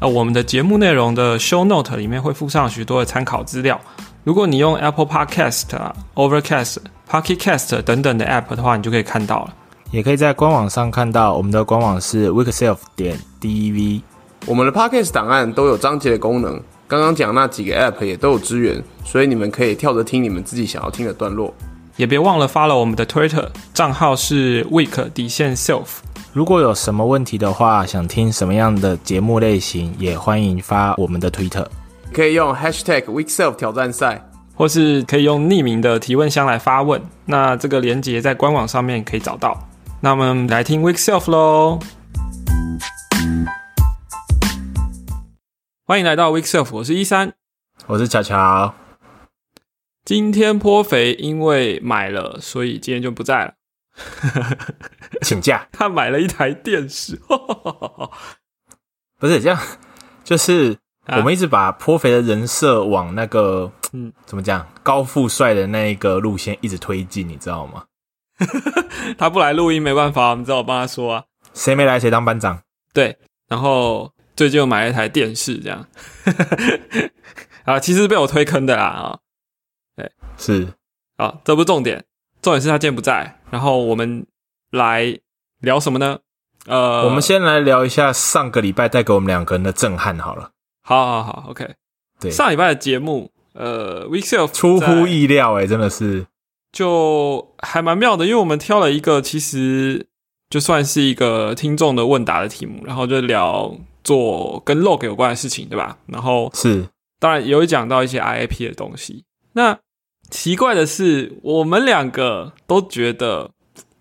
呃，我们的节目内容的 Show Note 里面会附上许多的参考资料。如果你用 Apple Podcast、Overcast、Pocket Cast 等等的 App 的话，你就可以看到了。也可以在官网上看到，我们的官网是 weekself 点 dev。我们的 Podcast 档案都有章节的功能，刚刚讲那几个 App 也都有支援，所以你们可以跳着听你们自己想要听的段落。也别忘了 follow 我们的 Twitter 账号是 week 底线 self。如果有什么问题的话，想听什么样的节目类型，也欢迎发我们的 Twitter，可以用 Hashtag weekself 挑战赛，或是可以用匿名的提问箱来发问。那这个连接在官网上面可以找到。那我们来听 Week Self 喽。欢迎来到 Week Self，我是一三，我是巧巧。今天颇肥因为买了，所以今天就不在了。请假。他买了一台电视，不是这样，就是我们一直把颇肥的人设往那个嗯，怎么讲，高富帅的那一个路线一直推进，你知道吗？他不来录音没办法，我们只好帮他说啊。谁没来谁当班长。对，然后最近又买了一台电视，这样啊，其实被我推坑的啦啊。对，是啊，这不是重点，重点是他今天不在。然后我们来聊什么呢？呃，我们先来聊一下上个礼拜带给我们两个人的震撼好了。好好好，OK。对，上礼拜的节目，呃，Weekself 出乎意料哎，真的是就还蛮妙的，因为我们挑了一个其实就算是一个听众的问答的题目，然后就聊做跟 log 有关的事情，对吧？然后是当然也有讲到一些 IAP 的东西，那。奇怪的是，我们两个都觉得，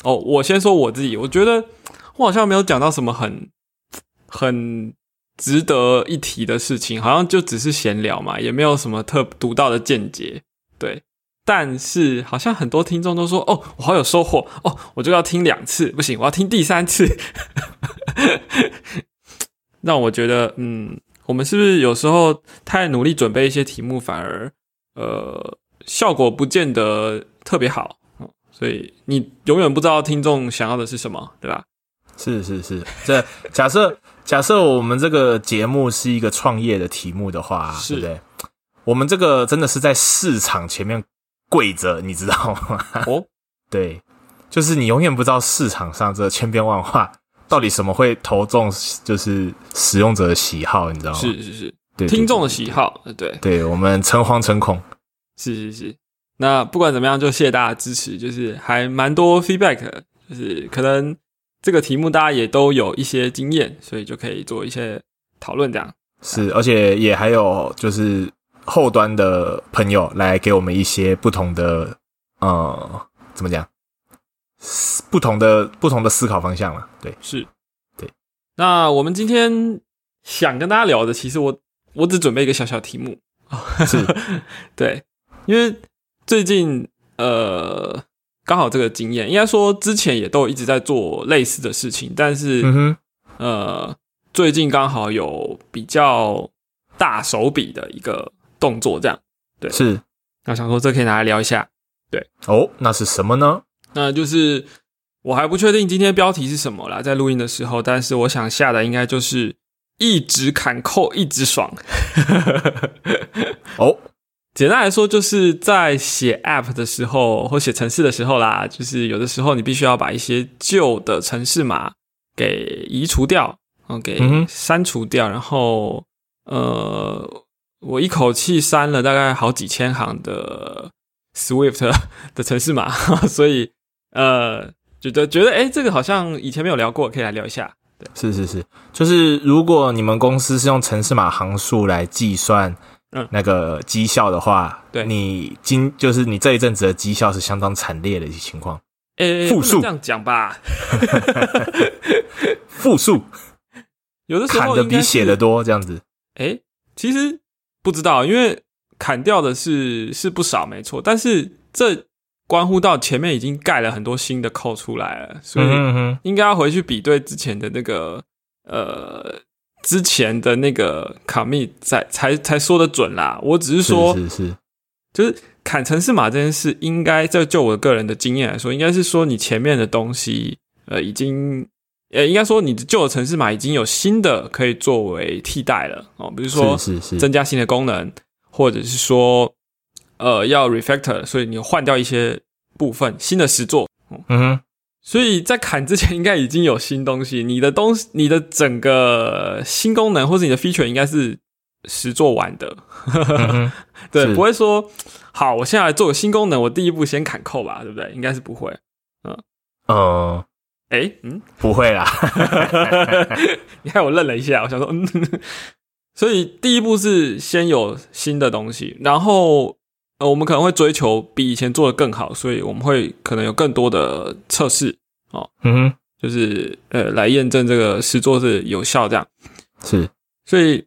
哦，我先说我自己，我觉得我好像没有讲到什么很很值得一提的事情，好像就只是闲聊嘛，也没有什么特独到的见解，对。但是好像很多听众都说，哦，我好有收获，哦，我就要听两次，不行，我要听第三次，让我觉得，嗯，我们是不是有时候太努力准备一些题目，反而，呃。效果不见得特别好，所以你永远不知道听众想要的是什么，对吧？是是是，这假设假设我们这个节目是一个创业的题目的话，对不对？我们这个真的是在市场前面跪着，你知道吗？哦，对，就是你永远不知道市场上这千变万化，到底什么会投中，就是使用者的喜好，你知道吗？是是是，对，听众的喜好，对，对我们诚惶诚恐。是是是，那不管怎么样，就谢谢大家支持，就是还蛮多 feedback，就是可能这个题目大家也都有一些经验，所以就可以做一些讨论这样。是，而且也还有就是后端的朋友来给我们一些不同的呃，怎么讲，不同的不同的思考方向了。对，是，对。那我们今天想跟大家聊的，其实我我只准备一个小小题目是 对。因为最近呃刚好这个经验，应该说之前也都一直在做类似的事情，但是嗯呃最近刚好有比较大手笔的一个动作，这样对。是。那想说这可以拿来聊一下，对。哦，那是什么呢？那就是我还不确定今天标题是什么啦，在录音的时候，但是我想下的应该就是一直砍扣一直爽。哦。简单来说，就是在写 App 的时候或写程式的时候啦，就是有的时候你必须要把一些旧的程式码给移除掉，嗯，给删除掉。然后，呃，我一口气删了大概好几千行的 Swift 的程式码，所以，呃，觉得觉得，哎，这个好像以前没有聊过，可以来聊一下。对，是是是，就是如果你们公司是用程式码行数来计算。嗯，那个绩效的话，对。你今就是你这一阵子的绩效是相当惨烈的一些情况。诶，负数。这样讲吧，负数。有的时候砍的比写的多，这样子。诶，其实不知道，因为砍掉的是是不少，没错，但是这关乎到前面已经盖了很多新的扣出来了，所以应该要回去比对之前的那个呃之前的那个 commit 才才才说的准啦。我只是说，是是是，就是砍城市码这件事，应该这就我个人的经验来说，应该是说你前面的东西呃已经。呃，应该说你的旧的城市码已经有新的可以作为替代了哦，比如说是是是，增加新的功能，或者是说呃要 refactor，所以你换掉一些部分新的实作，嗯哼，所以在砍之前应该已经有新东西，你的东西你的整个新功能或者你的 feature 应该是实做完的，对，不会说好我现在来做个新功能，我第一步先砍扣吧，对不对？应该是不会。嗯。呃，哎，嗯，不会啦，你看我愣了一下，我想说，嗯，所以第一步是先有新的东西，然后呃，我们可能会追求比以前做的更好，所以我们会可能有更多的测试，嗯哼，就是呃来验证这个实做是有效这样。是所以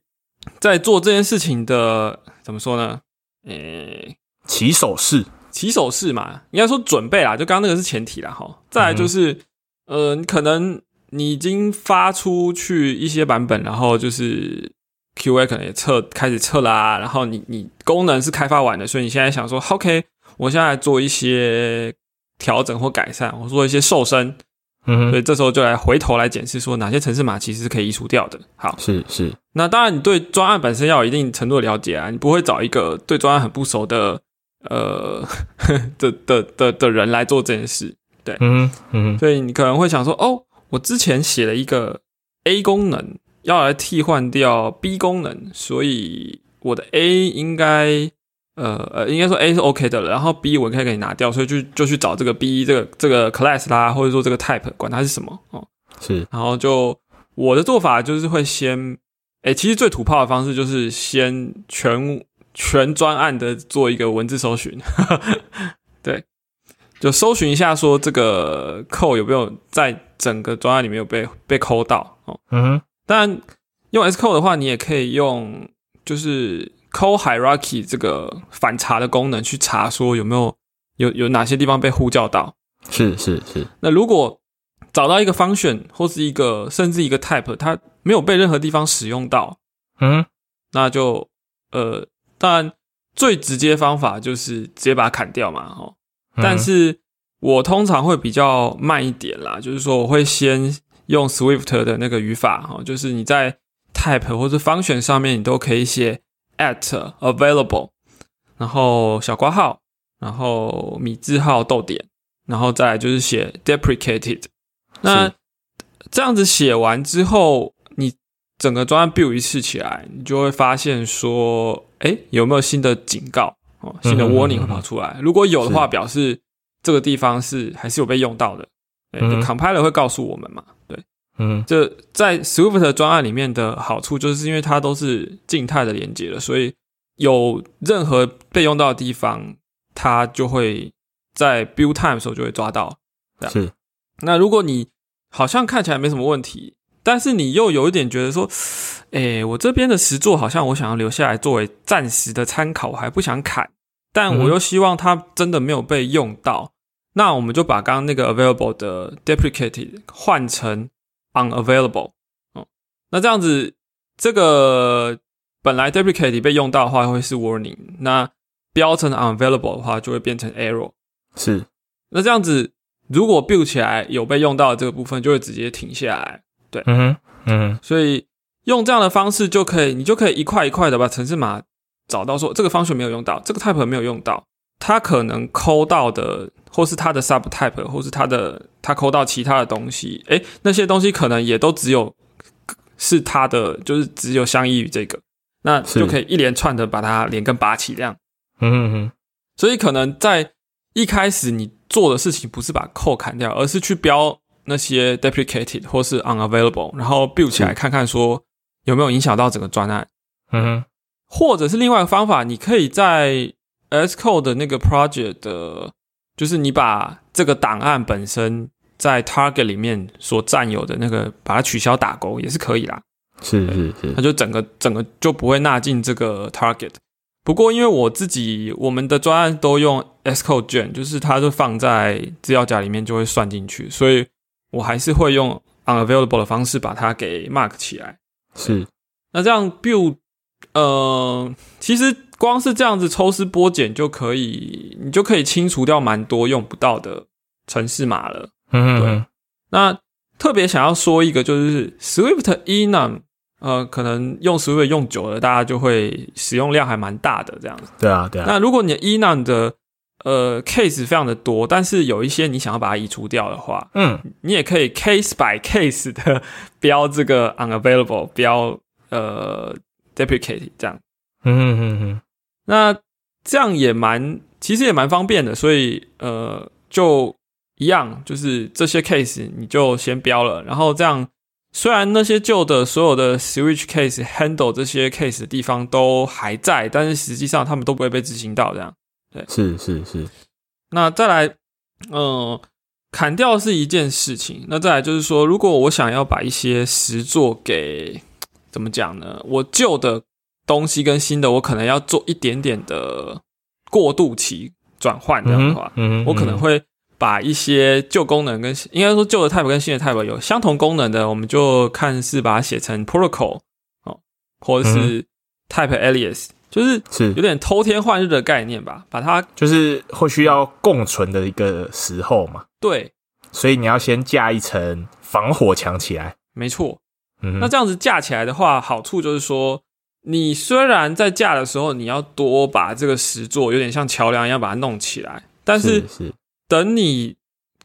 在做这件事情的怎么说呢？诶、起手式，起手式嘛，应该说准备啦，就刚刚那个是前提啦哈。再来就是，呃，可能你已经发出去一些版本，然后就是 QA 可能也测开始测啦、然后你你功能是开发完的，所以你现在想说，OK，我现在做一些调整或改善，我做一些瘦身，嗯，所以这时候就来回头来检视说哪些城市码其实是可以移除掉的。好，是是，那当然，你对专案本身要有一定程度的了解啊，你不会找一个对专案很不熟的呃 的的的的人来做这件事，对。嗯嗯，所以你可能会想说，哦，我之前写了一个 A 功能要来替换掉 B 功能，所以我的 A 应该呃呃，应该说 A 是 OK 的了，然后 B 我可以给你拿掉，所以就就去找这个 B 这个这个 class 啦，或者说这个 type，管它是什么哦，是。然后就我的做法就是会先，诶，其实最土炮的方式就是先全全专案的做一个文字搜寻，对，就搜寻一下说这个扣有没有在整个专案里面有被被抠到哦。嗯哼，当然用 S code 的话，你也可以用就是抠 hierarchy 这个反查的功能去查说有没有有有哪些地方被呼叫到。是是是，那如果找到一个 function 或是一个甚至一个 type，它没有被任何地方使用到，嗯，那就呃，当然最直接方法就是直接把它砍掉嘛，哦。嗯但是我通常会比较慢一点啦，就是说我会先用 Swift 的那个语法，哈，就是你在 type 或者 function 上面，你都可以写 at available，然后小括号，然后米字号逗点，然后再来就是写 deprecated。那这样子写完之后，你整个专案 build 一次起来，你就会发现说，哎，有没有新的警告哦，新的 warning 会嗯跑出来？如果有的话，表示这个地方是还是有被用到的。对、嗯 c o m p i l e r 会告诉我们嘛？对，嗯这在 Swift 专案里面的好处，就是因为它都是静态的连接了，所以有任何被用到的地方，它就会在 build time 的时候就会抓到。是，那如果你好像看起来没什么问题，但是你又有一点觉得说，哎，我这边的实作好像我想要留下来作为暂时的参考，我还不想砍，但我又希望它真的没有被用到，那我们就把刚刚那个 available 的 deprecated 换成 unavailable 哦，那这样子这个本来 deprecated 被用到的话会是 warning，那标成 unavailable 的话就会变成 error。是，那这样子，如果 build 起来有被用到的这个部分，就会直接停下来。对嗯哼，嗯哼，所以用这样的方式就可以，你就可以一块一块的把城市码找到说这个 function 没有用到，这个 type 没有用到，它可能抠到的，或是他的 sub type，或是他的他抠到其他的东西，诶，那些东西可能也都只有是他的，就是只有相依于这个，那就可以一连串的把它连根拔起这样。嗯哼哼，所以可能在一开始你做的事情不是把扣砍掉，而是去标那些 deprecated 或是 unavailable，然后 build 起来看看说有没有影响到整个专案，嗯哼，或者是另外一个方法，你可以在 S Code 的那个 project 的，就是你把这个档案本身在 target 里面所占有的那个，把它取消打勾也是可以啦。是是是它，就整个整个就不会纳进这个 target。不过因为我自己我们的专案都用 S code 卷，就是它就放在资料夹里面就会算进去，所以我还是会用 unavailable 的方式把它给 mark 起来。是那这样 build，呃，其实光是这样子抽丝剥茧就可以，你就可以清除掉蛮多用不到的城市码了。对嗯嗯那特别想要说一个，就是 Swift enum，呃，可能用 Swift 用久了，大家就会使用量还蛮大的这样子。对啊对啊，那如果你的 enum 的呃 case 非常的多，但是有一些你想要把它移除掉的话，嗯你也可以 case by case 的 标这个 unavailable，标呃 deprecate 这样。嗯嗯嗯嗯，那这样也蛮，其实也蛮方便的，所以呃，就一样，就是这些 case 你就先标了，然后这样，虽然那些旧的所有的 switch case handle 这些 case 的地方都还在，但是实际上他们都不会被执行到这样。对是是是，那再来，呃，砍掉是一件事情，那再来就是说，如果我想要把一些实作给怎么讲呢？我旧的东西跟新的，我可能要做一点点的过渡期转换，这样的话，嗯，我可能会把一些旧功能跟应该说旧的 type 跟新的 type 有相同功能的，我们就看是把它写成 protocol 哦，或者是 type alias，、就是是。有点偷天换日的概念吧，把它就是会需要共存的一个时候嘛，对，所以你要先架一层防火墙起来。没错。嗯，那这样子架起来的话，好处就是说，你虽然在架的时候，你要多把这个石座有点像桥梁一样把它弄起来，但是等你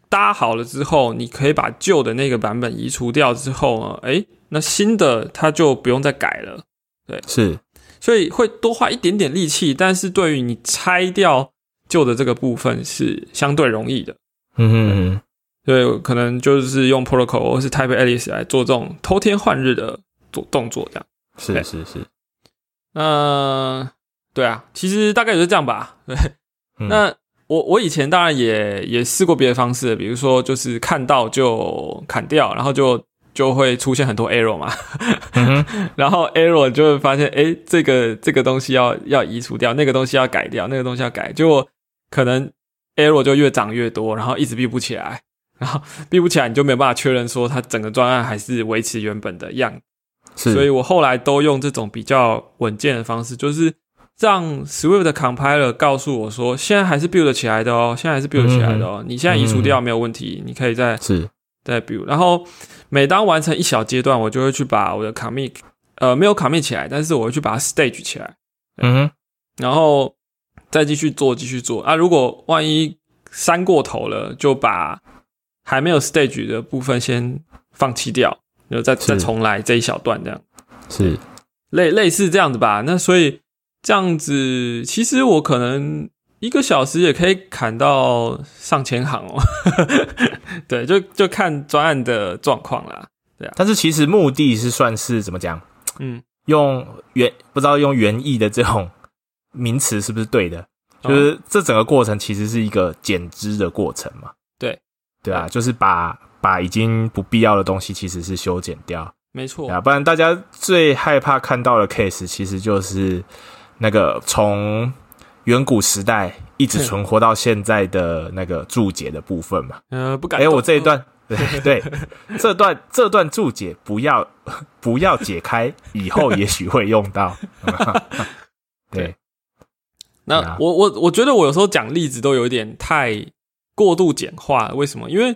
搭好了之后，你可以把旧的那个版本移除掉之后呢，诶，那新的它就不用再改了，对是，所以会多花一点点力气，但是对于你拆掉旧的这个部分是相对容易的。嗯哼嗯所以可能就是用 protocol 或是 type Alice 来做这种偷天换日的做动作，这样。是是是，那对啊，其实大概也是这样吧。对，嗯。那我我以前当然也也试过别的方式，比如说就是看到就砍掉，然后就就会出现很多 error 嘛，然后 error 就会发现，诶，这个这个东西要要移除掉，那个东西要改掉，那个东西要改，就可能 error 就越长越多，然后一直闭不起来，然后闭不起来，你就没有办法确认说它整个专案还是维持原本的样子。是，所以我后来都用这种比较稳健的方式，就是让 Swift 的 compiler 告诉我说，现在还是 build 起来的哦，现在还是 build 起来的哦，你现在移除掉没有问题，你可以再是。再 build。然后每当完成一小阶段，我就会去把我的 commit 呃没有 commit 起来，但是我会去把它 stage 起来，嗯，然后再继续做，继续做。啊。如果万一删过头了，就把还没有 stage 的部分先放弃掉，然后再再重来这一小段这样。是类类似这样子吧。那所以这样子，其实我可能一个小时也可以砍到上千行哦。对，就就看专案的状况啦。对啊但是其实目的是算是怎么讲？嗯，用原不知道用原意的这种名词是不是对的？哦 就是这整个过程其实是一个减脂的过程嘛。对，对啊，就是把把已经不必要的东西其实是修剪掉，没错，啊，不然大家最害怕看到的 case 其实就是那个从远古时代一直存活到现在的那个注解的部分嘛。呃，不敢哎、动。我这一段，对对，这段这段注解不要 不要解开，以后也许会用到。对，那我我我觉得我有时候讲例子都有一点太过度简化了。为什么？因为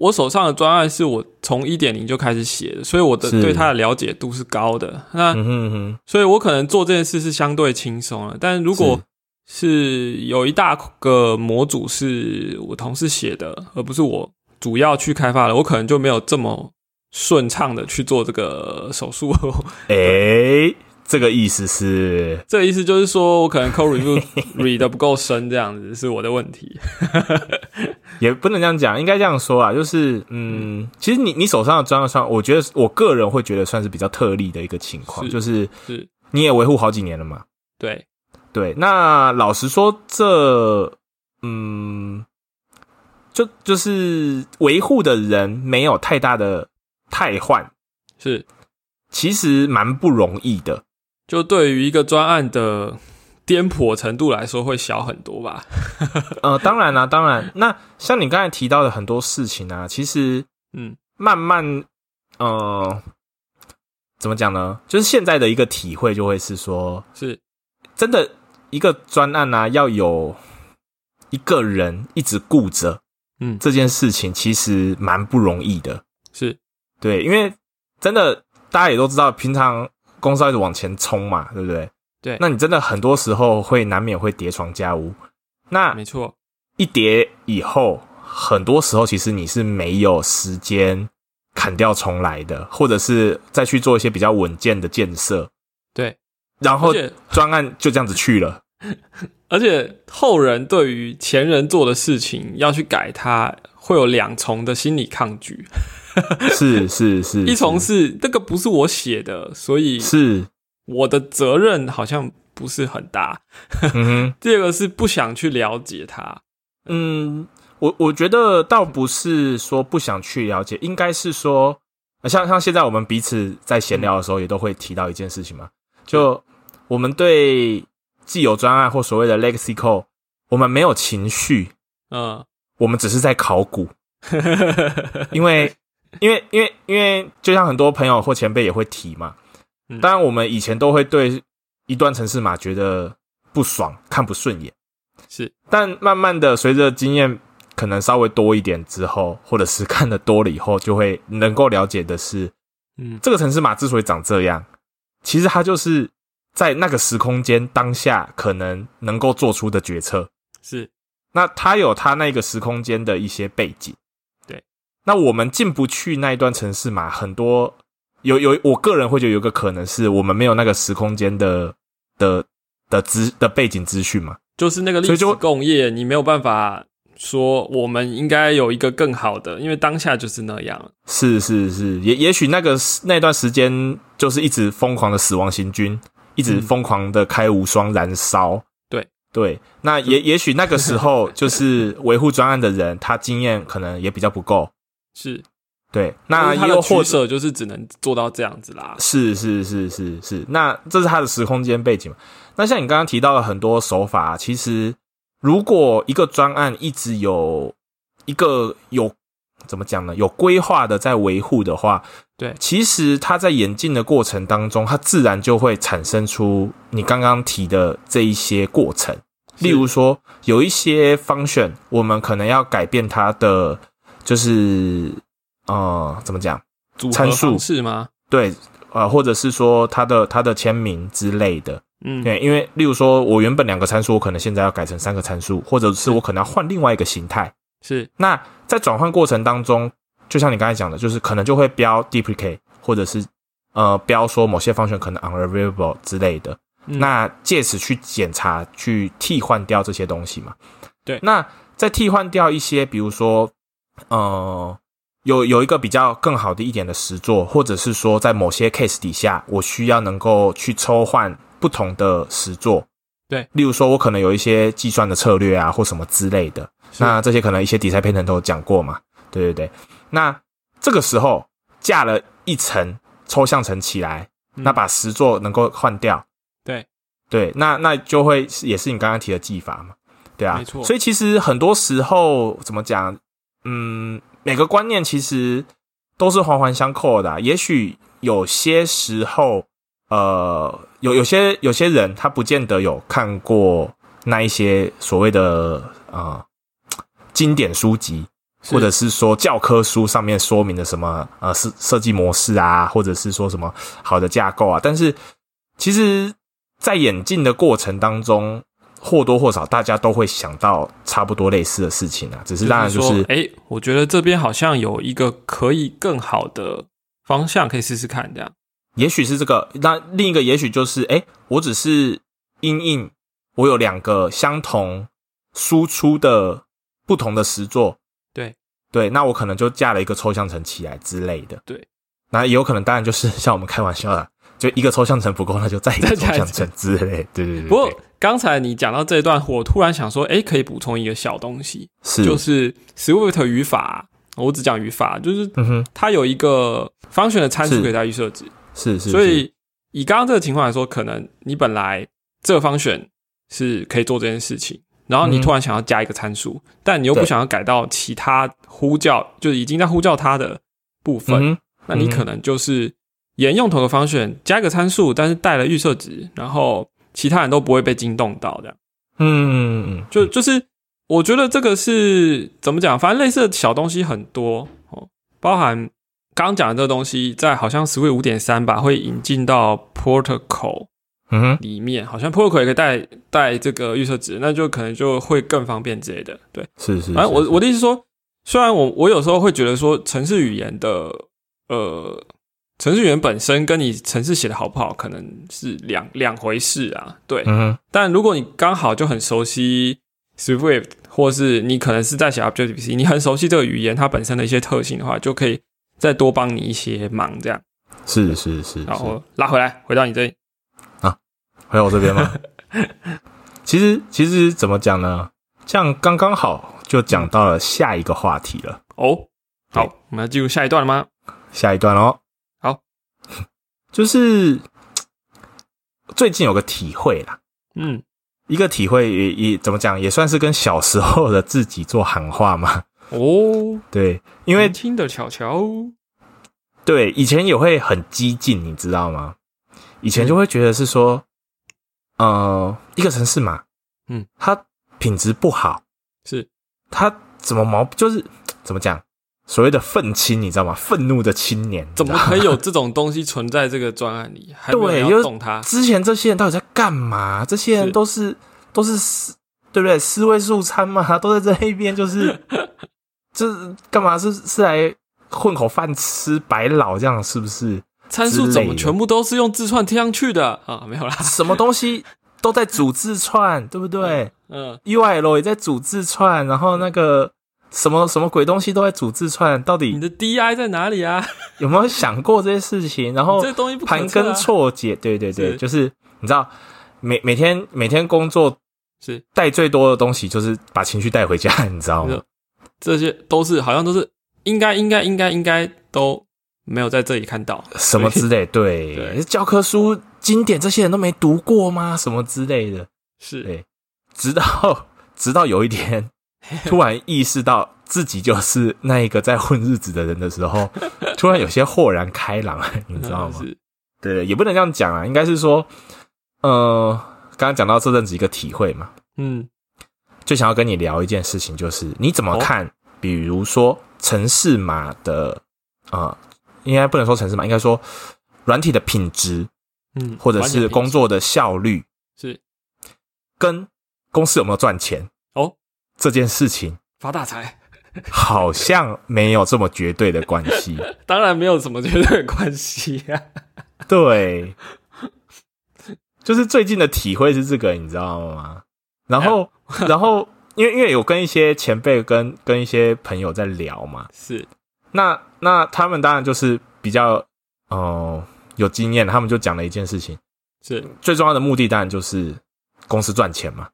我手上的专案是我从一点零就开始写的，所以我的是对它的了解度是高的。那嗯哼嗯哼，所以我可能做这件事是相对轻松了。但如果是有一大个模组是我同事写的，而不是我主要去开发的，我可能就没有这么顺畅的去做这个手术。哎、这个意思是这个意思就是说我可能 code review read 的不够深，这样子是我的问题。也不能这样讲，应该这样说啊，就是嗯，其实你你手上的专案算，我觉得我个人会觉得算是比较特例的一个情况，是就是是，你也维护好几年了嘛。对，对，那老实说，这嗯，就就是维护的人没有太大的汰换，是其实蛮不容易的。就对于一个专案的颠簸程度来说，会小很多吧？呃，当然啦、当然。那像你刚才提到的很多事情啊，其实嗯，慢慢，呃，怎么讲呢？就是现在的一个体会就会是说，是真的一个专案啊，要有一个人一直顾着嗯这件事情，其实蛮不容易的。是，对，因为真的大家也都知道，平常公司要一直往前冲嘛，对不对？对那你真的很多时候会难免会叠床架屋。那没错，一叠以后，很多时候其实你是没有时间砍掉重来的，或者是再去做一些比较稳健的建设，对，然后专案就这样子去了。而且后人对于前人做的事情要去改它，会有两重的心理抗拒。是 是是，一重是。这个不是我写的，所以是，我的责任好像不是很大。嗯哼，第二个是不想去了解它。嗯，我我觉得倒不是说不想去了解，应该是说，呃像像现在我们彼此在闲聊的时候，也都会提到一件事情嘛，就我们对既有专案或所谓的 legacy code，我们没有情绪，嗯，我们只是在考古，因为因为因为因为就像很多朋友或前辈也会提嘛，嗯当然我们以前都会对一段城市码觉得不爽、看不顺眼。是但慢慢的，随着经验可能稍微多一点之后，或者是看的多了以后，就会能够了解的是，嗯这个城市码之所以长这样，其实它就是在那个时空间当下可能能够做出的决策。是，那它有它那个时空间的一些背景。对，那我们进不去那一段城市嘛，很多有有，我个人会觉得有个可能是我们没有那个时空间的的的资的背景资讯嘛。就是那个历史工业，你没有办法说我们应该有一个更好的，因为当下就是那样。是是是，也也许那个那段时间就是一直疯狂的死亡行军，一直嗯疯狂的开无双燃烧。对对，那也也许那个时候就是维护专案的人，他经验可能也比较不够。是，对，那就是他的取又或者就是只能做到这样子啦。是是是是是，那这是他的时空间背景嘛？那像你刚刚提到的很多手法，其实如果一个专案一直有一个有怎么讲呢？有规划的在维护的话，对其实它在演进的过程当中，它自然就会产生出你刚刚提的这一些过程。例如说，有一些 function，我们可能要改变它的，就是呃，怎么讲？参数是吗？对，呃，或者是说它的它的签名之类的。嗯，对，因为例如说，我原本两个参数，我可能现在要改成三个参数，或者是我可能要换另外一个形态。是那在转换过程当中，就像你刚才讲的，就是可能就会标 duplicate，或者是呃标说某些方选可能 unavailable 之类的。嗯那借此去检查、去替换掉这些东西嘛？对那再替换掉一些，比如说呃。有有一个比较更好的一点的实作，或者是说在某些 case 底下，我需要能够去抽换不同的实作。对，例如说，我可能有一些计算的策略啊，或什么之类的。那这些可能一些 design pattern 都有讲过嘛？对对对。那这个时候架了一层抽象层起来，嗯那把实作能够换掉。对对，那那就会也是你刚刚提的技法嘛？对啊，没错所以其实很多时候怎么讲？嗯，每个观念其实都是环环相扣的啊、也许有些时候，呃，有有些有些人他不见得有看过那一些所谓的呃经典书籍，或者是说教科书上面说明的什么呃设设计模式啊，或者是说什么好的架构啊，但是其实，在演进的过程当中，或多或少大家都会想到差不多类似的事情啊，只是当然就是说，哎、我觉得这边好像有一个可以更好的方向，可以试试看，这样。也许是这个，那另一个也许就是，哎，我只是因应我有两个相同输出的不同的实作，对。对，那我可能就架了一个抽象层起来之类的，对，那也有可能，当然就是 像我们开玩笑的，就一个抽象层不够，那就再一个抽象层之类，对对对对。不过对刚才你讲到这一段，我突然想说，哎、可以补充一个小东西，是。就是 Swift 语法，我只讲语法，就是它有一个 function 的参数是可以再去设置。是是，所以以刚刚这个情况来说，可能你本来这个方选是可以做这件事情，然后你嗯突然想要加一个参数，但你又不想要改到其他呼叫，就是已经在呼叫它的部分，那你可能就是沿用同个方选加一个参数，但是带了预设值，然后其他人都不会被惊动到，这样嗯就就是我觉得这个是怎么讲？反正类似的小东西很多哦，包含刚刚讲的这个东西，在好像 Swift 五点三吧，会引进到 Protocol 嗯，里面，好像 Protocol 也可以带带这个预设值，那就可能就会更方便之类的。对，是是，反正我我的意思说，虽然我我有时候会觉得说，程式语言的呃，程序员本身跟你程式写的好不好，可能是两两回事啊。对，嗯，但如果你刚好就很熟悉 Swift，或是你可能是在写 Objective C，你很熟悉这个语言它本身的一些特性的话，就可以再多帮你一些忙，这样。是是是，是然后拉回来，回到你这里啊。回到我这边吗？其实其实怎么讲呢？这样刚刚好就讲到了下一个话题了，哦，好，我们要进入下一段了吗？下一段哦。好，就是最近有个体会啦，嗯，一个体会也也怎么讲，也算是跟小时候的自己做喊话嘛。哦，对，因为听的巧巧，对以前也会很激进，你知道吗？以前就会觉得是说，呃，一个城市嘛，嗯，它品质不好，是。它怎么毛就是怎么讲？所谓的愤青，你知道吗？愤怒的青年，怎么可以有这种东西存在这个专案里？对就是要动它？之前这些人到底在干嘛？这些人都是都是四对不对？四位数餐嘛，都在这一边，就是 这干嘛？是是来混口饭吃白老这样？是不是？参数怎么全部都是用字串贴上去的啊？没有啦，什么东西 都在组字串，对不对嗯，？UIL 也在组字串，然后那个什么什么鬼东西都在组字串，到底你的 DI 在哪里啊？有没有想过这些事情？然后你这东西盘根错节，对对对，是就是你知道，每每天每天工作是带最多的东西就是把情绪带回家，你知道吗？这些都是好像都是应该应该应该应该都没有在这里看到什么之类，对，对教科书经典这些人都没读过吗？什么之类的，是对直到直到有一天，突然意识到自己就是那一个在混日子的人的时候，突然有些豁然开朗，你知道吗？对，也不能这样讲啊，应该是说，呃，刚刚讲到这阵子一个体会嘛，嗯。就想要跟你聊一件事情，就是你怎么哦。看？比如说城市码的，呃，应该不能说城市码，应该说软体的品质，嗯，或者是工作的效率，是。跟公司有没有赚钱哦，这件事情，发大财，好像没有这么绝对的关系。当然没有什么绝对的关系啊。对，就是最近的体会是这个，你知道吗？然后，然后，因为因为有跟一些前辈跟跟一些朋友在聊嘛，是那那他们当然就是比较哦、呃有经验，他们就讲了一件事情，是最重要的目的当然就是公司赚钱嘛。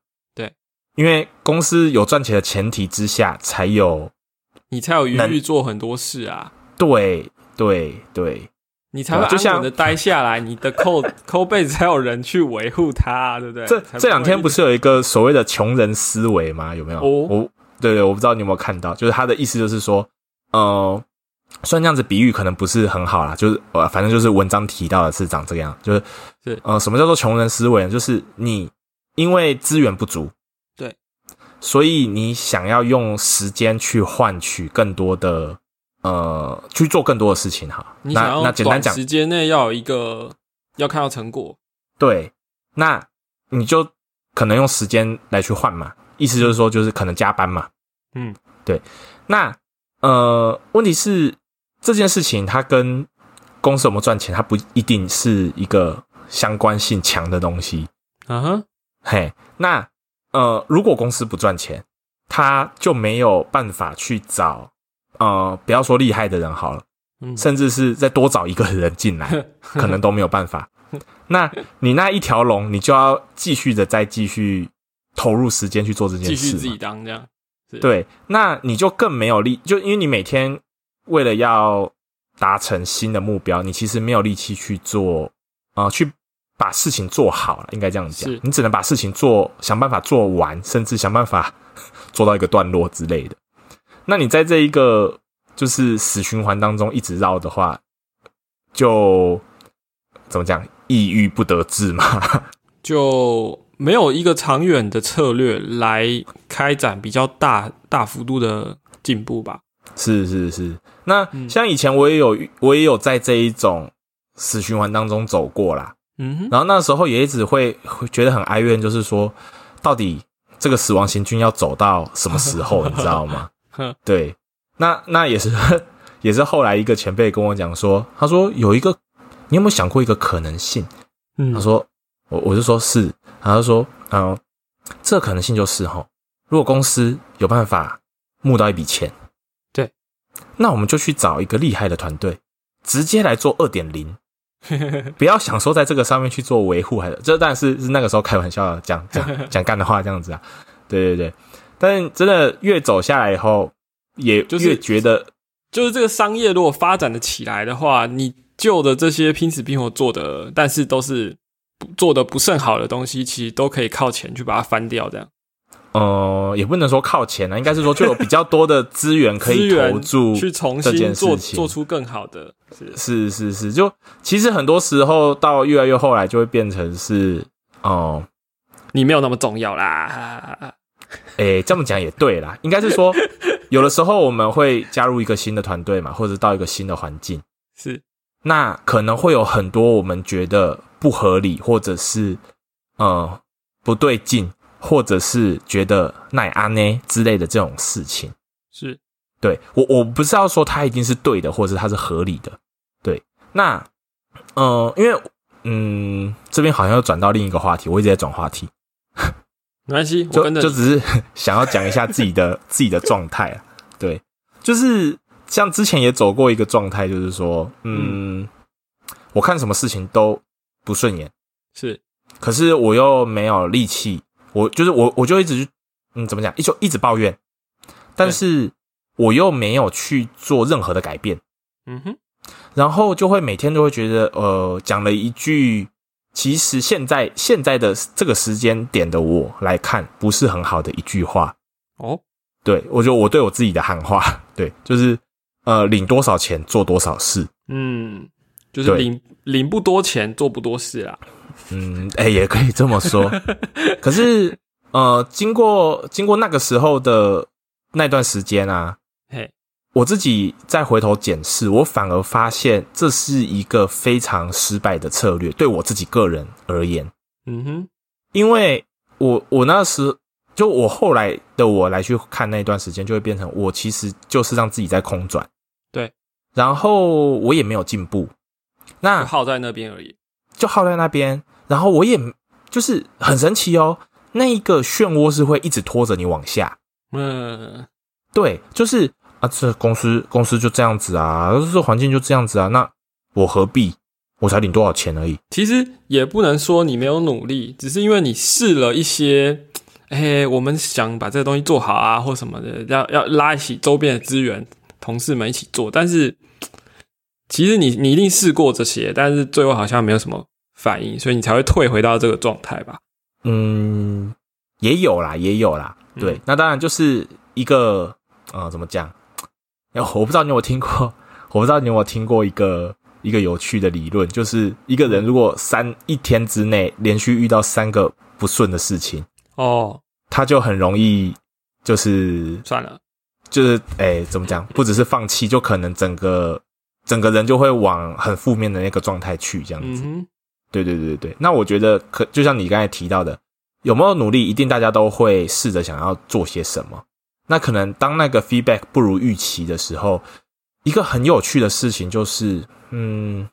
对，因为公司有赚钱的前提之下，才有你才有余能裕做很多事啊，对对对你才会就像安稳的待下来，你的扣 扣背才有人去维护它啊，对不对？这才这两天不是有一个所谓的穷人思维吗？有没有？哦我对对，我不知道你有没有看到，就是他的意思就是说，呃，虽然这样子比喻可能不是很好啦，就是呃，反正就是文章提到的是长这个样，就是是呃，什么叫做穷人思维呢？就是你因为资源不足，对，所以你想要用时间去换取更多的呃，去做更多的事情哈。那那简单讲，时间内要有一个要看到成果，对，那你就可能用时间来去换嘛，意思就是说，就是可能加班嘛。嗯，对。那呃，问题是这件事情它跟公司有没有赚钱，它不一定是一个相关性强的东西。啊哈，嘿，那呃，如果公司不赚钱，他就没有办法去找呃，不要说厉害的人好了，嗯，甚至是再多找一个人进来，可能都没有办法。那你那一条龙，你就要继续的再继续投入时间去做这件事。继续自己当这样，对，那你就更没有力，就因为你每天为了要达成新的目标，你其实没有力气去做啊、去把事情做好了，应该这样讲。你只能把事情做，想办法做完，甚至想办法 做到一个段落之类的。那你在这一个就是死循环当中一直绕的话，就怎么讲，抑郁不得志嘛。就没有一个长远的策略来开展比较大大幅度的进步吧。是是是，那嗯像以前我也有我也有在这一种死循环当中走过啦，嗯哼，然后那时候也一直会会觉得很哀怨，就是说到底这个死亡行军要走到什么时候，你知道吗？哼对，那那也是 也是后来一个前辈跟我讲说，他说有一个，你有没有想过一个可能性？嗯他说我我就说是，他就说嗯、这可能性就是哈，如果公司有办法募到一笔钱，对，那我们就去找一个厉害的团队，直接来做二点零。不要想说在这个上面去做维护，还是这当然是是那个时候开玩笑讲讲 讲干的话这样子啊，对对对。但真的越走下来以后，也就是越觉得就是这个商业如果发展的起来的话，你旧的这些拼死拼活做的，但是都是做的不甚好的东西，其实都可以靠钱去把它翻掉，这样呃，也不能说靠前啊，应该是说就有比较多的资源可以 投注去重新做做出更好的。是是是是，就其实很多时候到越来越后来，就会变成是哦，你没有那么重要啦。诶、这么讲也对啦，应该是说有的时候我们会加入一个新的团队嘛，或者到一个新的环境，是那可能会有很多我们觉得不合理，或者是呃不对劲，或者是觉得奈安呢之类的这种事情。是，对我，我不是要说它一定是对的，或者是它是合理的。对，那呃，因为嗯，这边好像又转到另一个话题，我一直在转话题，没关系，我就跟着你就只是想要讲一下自己的 自己的状态啊。对，就是像之前也走过一个状态，就是说，嗯，我看什么事情都不顺眼，是可是我又没有力气，我就是我我就一直嗯怎么讲，一就一直抱怨，但是我又没有去做任何的改变。嗯哼，然后就会每天都会觉得，呃，讲了一句，其实现在现在的这个时间点的我来看，不是很好的一句话。哦，对我觉得我对我自己的喊话，对，就是呃，领多少钱做多少事。嗯，就是领领不多钱，做不多事啦。嗯，哎，也可以这么说。可是呃，经过经过那个时候的那段时间啊，嘿，我自己再回头检视，我反而发现这是一个非常失败的策略，对我自己个人而言。嗯哼，因为我我那时就我后来的我来去看那段时间，就会变成我其实就是让自己在空转，对，然后我也没有进步，那耗在那边而已。就耗在那边，然后我也就是很神奇哦，那一个漩涡是会一直拖着你往下，嗯，对，就是啊，这公司公司就这样子啊，这环境就这样子啊，那我何必？我才领多少钱而已，其实也不能说你没有努力，只是因为你试了一些，哎、我们想把这个东西做好啊，或什么的，要要拉一起周边的资源，同事们一起做。但是其实你你一定试过这些，但是最后好像没有什么反应，所以你才会退回到这个状态吧？嗯，也有啦，也有啦。对，嗯那当然就是一个呃，怎么讲？哎我不知道你有没有听过，我不知道你有没有听过一个一个有趣的理论，就是一个人如果三一天之内连续遇到三个不顺的事情，哦，他就很容易就是算了，就是哎，怎么讲？不只是放弃，就可能整个整个人就会往很负面的那个状态去，这样子。对对对对对，那我觉得可就像你刚才提到的，有没有努力，一定大家都会试着想要做些什么。那可能当那个 feedback 不如预期的时候，一个很有趣的事情就是，嗯，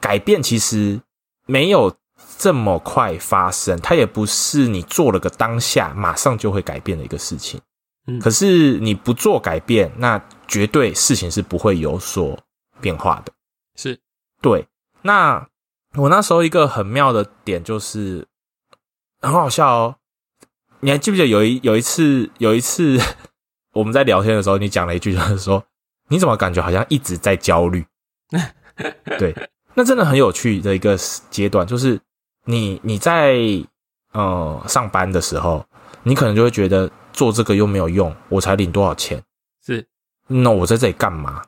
改变其实没有这么快发生，它也不是你做了个当下马上就会改变的一个事情。嗯可是你不做改变，那绝对事情是不会有所变化的。是，对，那我那时候一个很妙的点就是很好笑哦。你还记不记得有一有一次有一次我们在聊天的时候，你讲了一句，就是说你怎么感觉好像一直在焦虑？对，那真的很有趣的一个阶段，就是你你在呃上班的时候，你可能就会觉得做这个又没有用，我才领多少钱，是，那我在这里干嘛？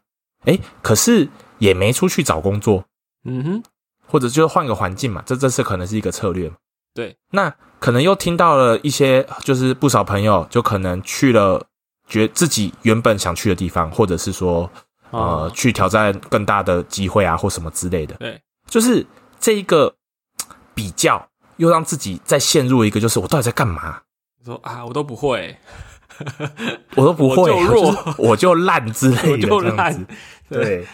哎，可是也没出去找工作，嗯哼，或者就是换个环境嘛，这这是可能是一个策略。对，那可能又听到了一些，就是不少朋友就可能去了，觉自己原本想去的地方，或者是说。呃，去挑战更大的机会啊，或什么之类的。对，就是这一个比较，又让自己再陷入一个，就是我到底在干嘛？说啊，我都不会，我都不会，我就弱，我就烂之类的，就烂。对，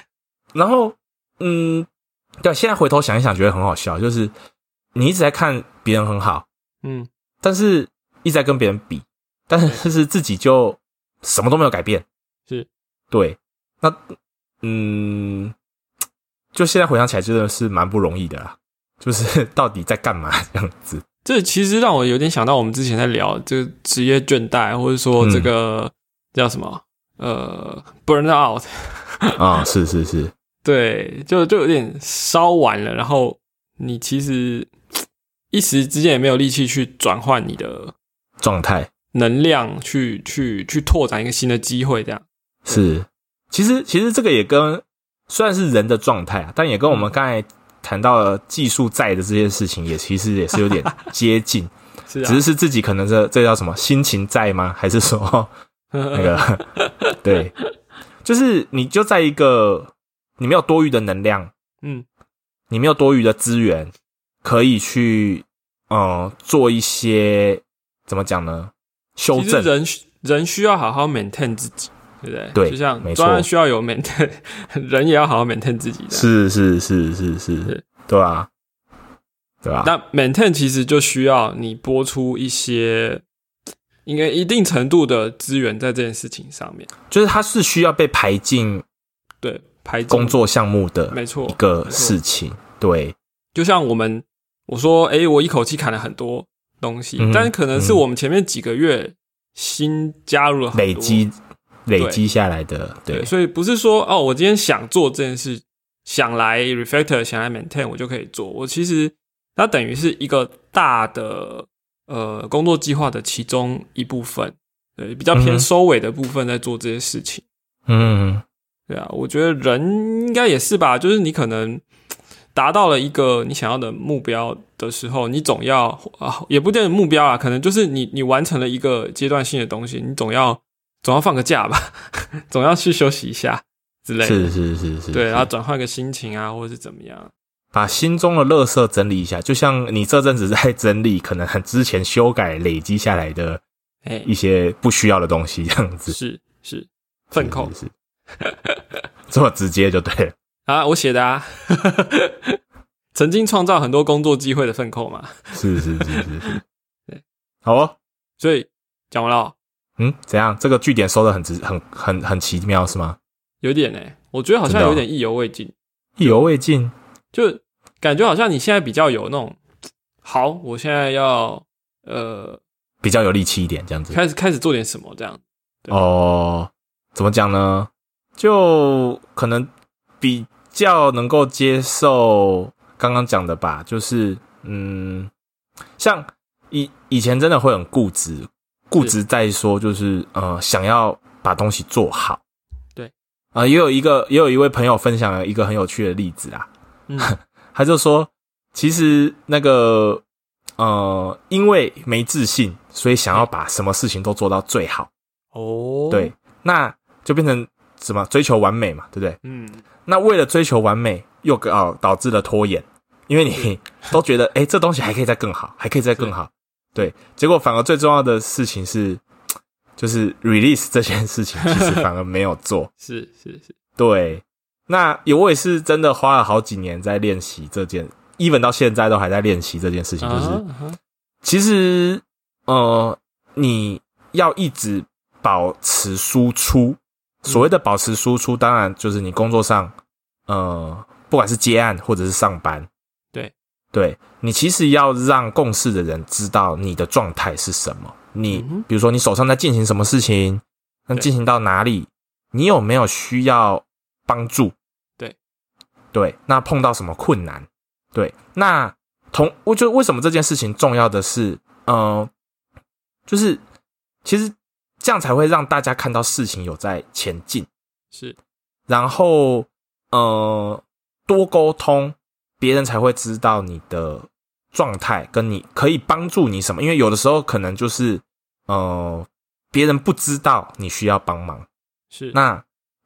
然后，嗯，对，现在回头想一想，觉得很好笑，就是你一直在看别人很好，嗯，但是一直在跟别人比，但是是自己就什么都没有改变，是对。那，嗯，就现在回想起来，真的是蛮不容易的啦。就是到底在干嘛这样子？这其实让我有点想到我们之前在聊这个职业倦怠，或者说这个叫什么呃，burn out 啊，是是是，对，就就有点烧完了，然后你其实一时之间也没有力气去转换你的状态、能量，去去去拓展一个新的机会，这样是。其实，其实这个也跟虽然是人的状态啊，但也跟我们刚才谈到了技术在的这件事情，也其实也是有点接近。是，只是是自己可能这这叫什么心情在吗？还是说那个对，就是你就在一个你没有多余的能量，嗯，你没有多余的资源可以去嗯做一些怎么讲呢？修正人人需要好好 maintain 自己。对不对？对，就像专案需要有 maintain，人也要好好 maintain 自己。是是是是是，对吧？对吧？那 maintain 其实就需要你播出一些，应该一定程度的资源在这件事情上面。就是它是需要被排进，对排工作项目的，没错，一个事情。对，就像我们我说，哎，我一口气砍了很多东西，但是可能是我们前面几个月新加入了累积。累积下来的，对，所以不是说哦，我今天想做这件事，想来 refactor，想来 maintain，我就可以做。我其实它等于是一个大的呃工作计划的其中一部分，对，比较偏收尾的部分在做这些事情。嗯，对啊，我觉得人应该也是吧，就是你可能达到了一个你想要的目标的时候，你总要啊，也不见得目标啊，可能就是你你完成了一个阶段性的东西，你总要。总要放个假吧，总要去休息一下之类的。是是是是，对，然后转换个心情啊，或者是怎么样，把心中的垃圾整理一下。就像你这阵子在整理，可能很之前修改累积下来的，哎，一些不需要的东西，这样子。是是，粪扣是，这么直接就对了啊！我写的啊，曾经创造很多工作机会的粪扣嘛。是是是是是，对，好哦。所以讲完了。嗯，怎样？这个据点收的很直，很很很奇妙，是吗？有点哎，我觉得好像有点意犹未尽。意犹未尽，就感觉好像你现在比较有那种，好，我现在要呃，比较有力气一点，这样子，开始开始做点什么这样。哦，怎么讲呢？就可能比较能够接受刚刚讲的吧，就是嗯，像以以前真的会很固执。固执在说，就是呃，想要把东西做好。对，啊，也有一个，也有一位朋友分享了一个很有趣的例子啊。嗯，他就说，其实那个呃，因为没自信，所以想要把什么事情都做到最好。哦，对，那就变成什么追求完美嘛，对不对？嗯，那为了追求完美，又搞导致了拖延，因为你 都觉得，哎，这东西还可以再更好，还可以再更好。对，结果反而最重要的事情是，就是 release 这件事情，其实反而没有做。是是是，对。那也我也是真的花了好几年在练习这件，even 到现在都还在练习这件事情。就是，其实呃，你要一直保持输出。所谓的保持输出，当然就是你工作上，呃，不管是接案或者是上班。对你其实要让共事的人知道你的状态是什么。你比如说你手上在进行什么事情，那进行到哪里，你有没有需要帮助？对对，那碰到什么困难？对，那同我觉得为什么这件事情重要的是，呃，就是其实这样才会让大家看到事情有在前进，是，然后呃多沟通，别人才会知道你的状态，跟你可以帮助你什么。因为有的时候可能就是呃别人不知道你需要帮忙，是，那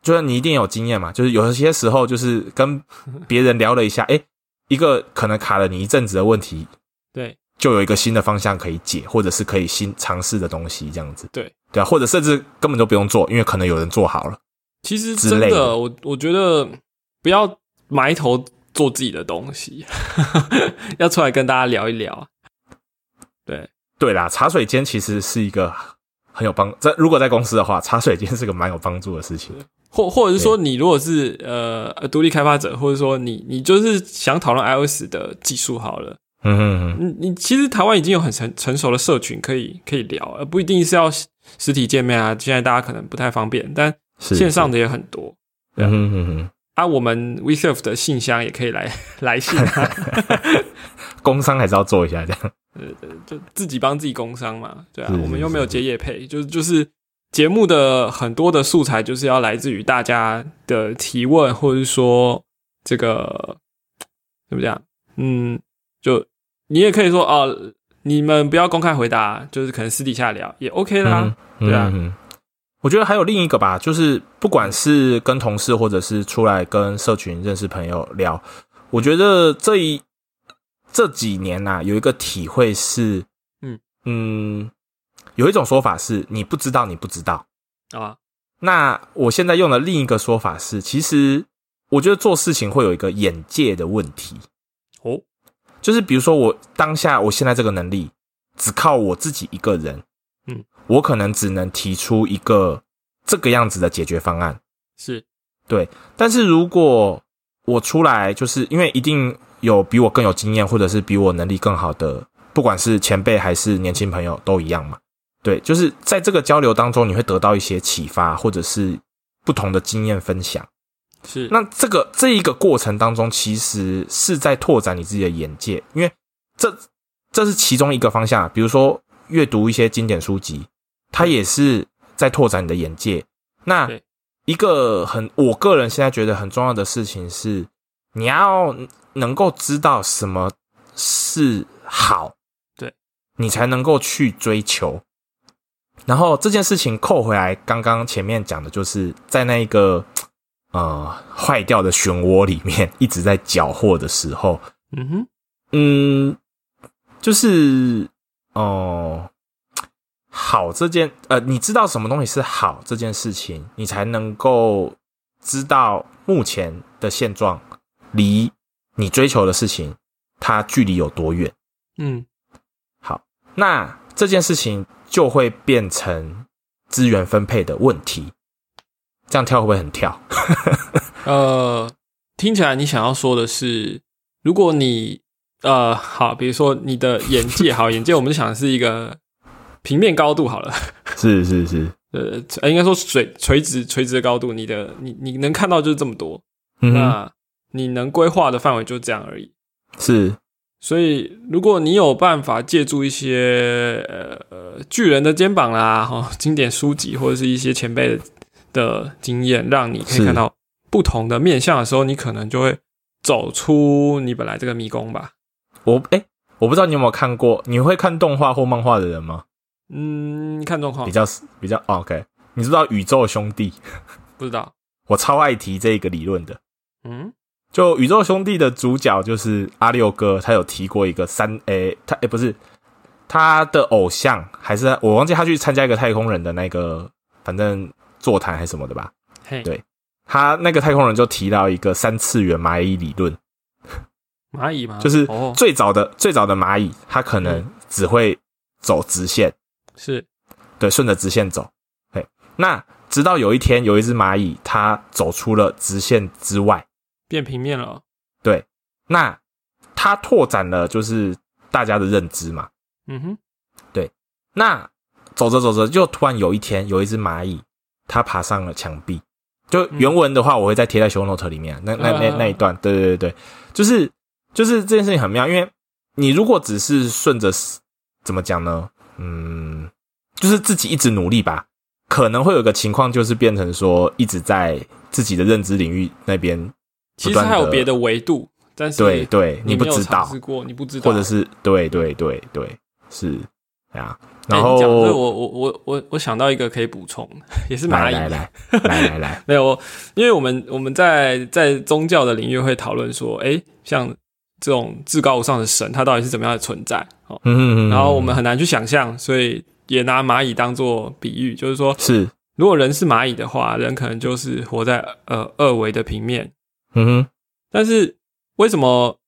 就是你一定有经验嘛，就是有些时候就是跟别人聊了一下，诶，一个可能卡了你一阵子的问题，对就有一个新的方向可以解，或者是可以新尝试的东西，这样子，对。对啊，或者甚至根本就不用做，因为可能有人做好了。其实真的，我我觉得不要埋头做自己的东西，要出来跟大家聊一聊。对，对啦，茶水间其实是一个很有帮，在如果在公司的话，茶水间是个蛮有帮助的事情。或或者是说，你如果是呃独立开发者，或者说你你就是想讨论 iOS 的技术好了，嗯嗯嗯，你你其实台湾已经有很成成熟的社群可以可以聊，而不一定是要实体见面啊。现在大家可能不太方便，但是线上的也很多。嗯哼哼哼，啊，我们 WeServe 的信箱也可以来 来信啊，工商还是要做一下这样。呃就自己帮自己工商嘛，对啊，是我们又没有接业配，就是就是节目的很多的素材就是要来自于大家的提问，或者是说这个怎么讲？嗯，就你也可以说哦，你们不要公开回答，就是可能私底下聊也 OK 啦，对啊，嗯，我觉得还有另一个吧，就是不管是跟同事，或者是出来跟社群认识朋友聊，我觉得这一这几年呐、有一个体会是，嗯。嗯，有一种说法是你不知道你不知道，啊，那我现在用的另一个说法是，其实我觉得做事情会有一个眼界的问题，哦，就是比如说我当下我现在这个能力，只靠我自己一个人，嗯，我可能只能提出一个这个样子的解决方案。是。对，但是如果我出来，就是因为一定有比我更有经验，或者是比我能力更好的，不管是前辈还是年轻朋友都一样嘛。对，就是在这个交流当中，你会得到一些启发，或者是不同的经验分享。是，那这个这一个过程当中，其实是在拓展你自己的眼界，因为这这是其中一个方向啊。比如说阅读一些经典书籍，它也是在拓展你的眼界。那对一个很我个人现在觉得很重要的事情是，你要能够知道什么是好，对你才能够去追求。然后这件事情扣回来，刚刚前面讲的就是在那一个呃坏掉的漩涡里面一直在搅和的时候，嗯哼，嗯，就是哦、好这件呃，你知道什么东西是好这件事情，你才能够知道目前的现状离你追求的事情它距离有多远。嗯，好，那这件事情就会变成资源分配的问题。这样跳会不会很跳？呃，听起来你想要说的是，如果你呃好，比如说你的眼界好，眼界我们就想的是一个平面高度好了，是是是，呃，呃应该说垂垂直垂直的高度，你的你你能看到就是这么多，嗯，那你能规划的范围就这样而已。是所以，如果你有办法借助一些呃呃巨人的肩膀啦，哈、经典书籍或者是一些前辈的的经验，让你可以看到不同的面相的时候，你可能就会走出你本来这个迷宫吧。我哎、我不知道你有没有看过，你会看动画或漫画的人吗？嗯，看状况比，较比较、哦 OK，你知道宇宙兄弟？不知道。我超爱提这个理论的。嗯，就宇宙兄弟的主角就是阿六哥，他有提过一个三诶、他诶、不是他的偶像，还是我忘记他去参加一个太空人的那个，反正座谈还是什么的吧。嘿，对。他那个太空人就提到一个三次元蚂蚁理论，蚂蚁吗？就是哦，最早的、最早的蚂蚁，它可能嗯。只会走直线，是。对，顺着直线走。嘿，那直到有一天，有一只蚂蚁，它走出了直线之外，变平面了。对，那它拓展了就是大家的认知嘛。嗯哼，对那走着走着，就突然有一天，有一只蚂蚁，它爬上了墙壁，就原文的话，我会再贴在 show note 里面。那那那那一段，对对对对，就是就是这件事情很妙，因为你如果只是顺着怎么讲呢？嗯，就是自己一直努力吧，可能会有个情况，就是变成说一直在自己的认知领域那边，其实还有别的维度，但是对对，你不知道，过你不知道，或者是对对对对是啊。然后我我我我我想到一个可以补充，也是蚂蚁来来来来来，没有，因为我们我们在在宗教的领域会讨论说，哎，像这种至高无上的神，它到底是怎么样的存在？哦，嗯嗯嗯然后我们很难去想象，所以也拿蚂蚁当做比喻，就是说，是如果人是蚂蚁的话，人可能就是活在呃二维的平面，嗯哼，但是为什么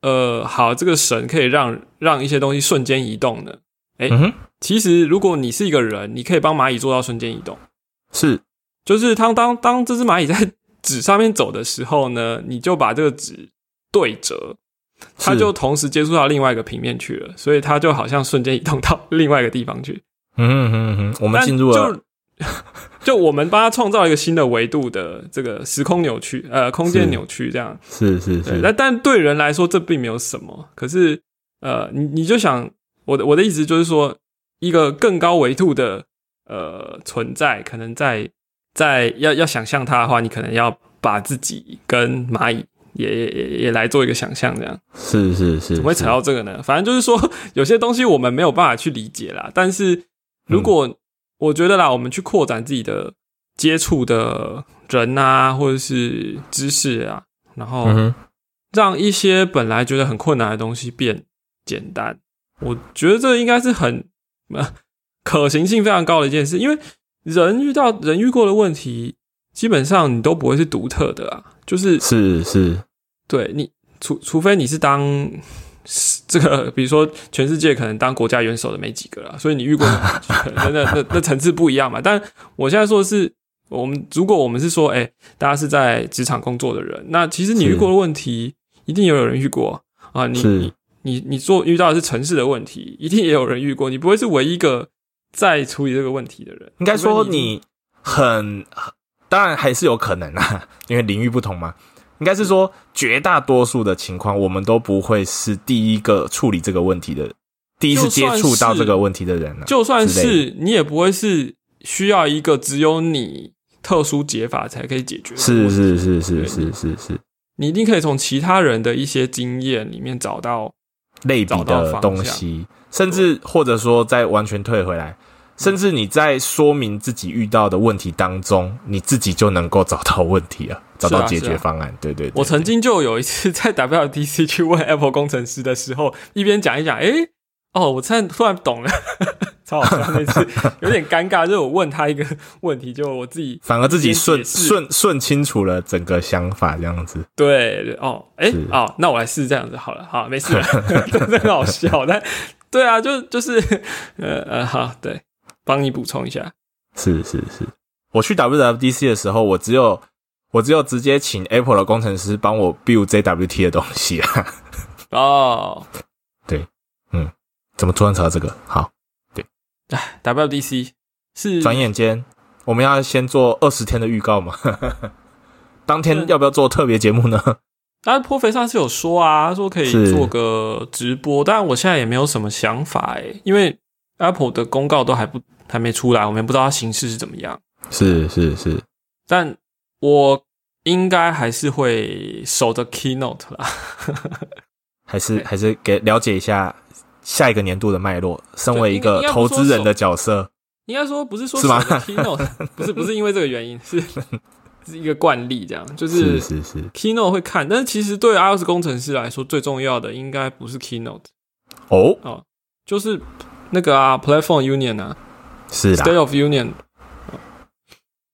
呃好这个神可以让让一些东西瞬间移动呢？哎，其实如果你是一个人，你可以帮蚂蚁做到瞬间移动。是，就是当当当这只蚂蚁在纸上面走的时候呢，你就把这个纸对折，它就同时接触到另外一个平面去了，所以它就好像瞬间移动到另外一个地方去。嗯嗯哼，我们进入了，就我们帮他创造一个新的维度的这个时空扭曲，呃，空间扭曲这样。是是是，那但对人来说这并没有什么，可是呃，你你就想。我的我的意思就是说，一个更高维度的呃存在，可能在在要要想象它的话，你可能要把自己跟蚂蚁也也也来做一个想象，这样是是是，怎么会扯到这个呢？反正就是说，有些东西我们没有办法去理解啦。但是如果我觉得啦，我们去扩展自己的接触的人啊，或者是知识啊，然后让一些本来觉得很困难的东西变简单。我觉得这应该是很 可行性非常高的一件事，因为人遇到人遇过的问题，基本上你都不会是独特的啊。就是是是，对你除除非你是当 这个，比如说全世界可能当国家元首的没几个了，所以你遇过 那那那那层次不一样嘛。但我现在说的是，我们如果我们是说，哎，大家是在职场工作的人，那其实你遇过的问题，一定也有人遇过啊。你。你你做遇到的是城市的问题，一定也有人遇过，你不会是唯一一个在处理这个问题的人。应该说你很，当然还是有可能啊，因为领域不同嘛。应该是说绝大多数的情况，我们都不会是第一个处理这个问题的，第一次接触到这个问题的人了。就算是你也不会是需要一个只有你特殊解法才可以解决。是是是是是是是，你一定可以从其他人的一些经验里面找到。类比的东西，甚至或者说再完全退回来，甚至你在说明自己遇到的问题当中，你自己就能够找到问题了，找到解决方案。对对，我曾经就有一次 在 WDC 去问 Apple 工程师的时候，一边讲一讲，哎，哦，我突然突然懂了。超好笑那次有点尴尬，就是我问他一个问题，就我自己反而自己顺顺顺清楚了整个想法，这样子。对，哦，哎，哦，那我来试这样子好了，好，没事，真的很好笑。但对啊，就就是呃呃，好，对，帮你补充一下。是是是，我去 WWDC 的时候，我只有我只有直接请 Apple 的工程师帮我 build JWT 的东西啊。哦，对，嗯，怎么突然扯到这个？好。对哎，WDC 是转眼间，我们要先做二十天的预告嘛？当天要不要做特别节目呢？但是破肥上次有说啊，说可以做个直播，但我现在也没有什么想法哎，因为 Apple 的公告都还不还没出来，我们不知道它形式是怎么样。是是是，但我应该还是会守着 Keynote 啦，还是还是给了解一下。下一个年度的脉络，身为一个投资人的角色，应该说不是说是吗？Keynote 不是不是因为这个原因，是 是一个惯例，这样就是是是 Keynote 会看，但是其实对 iOS 工程师来说，最重要的应该不是 Keynote 哦哦，就是那个啊，Platform Union 啊，是的 State of Union，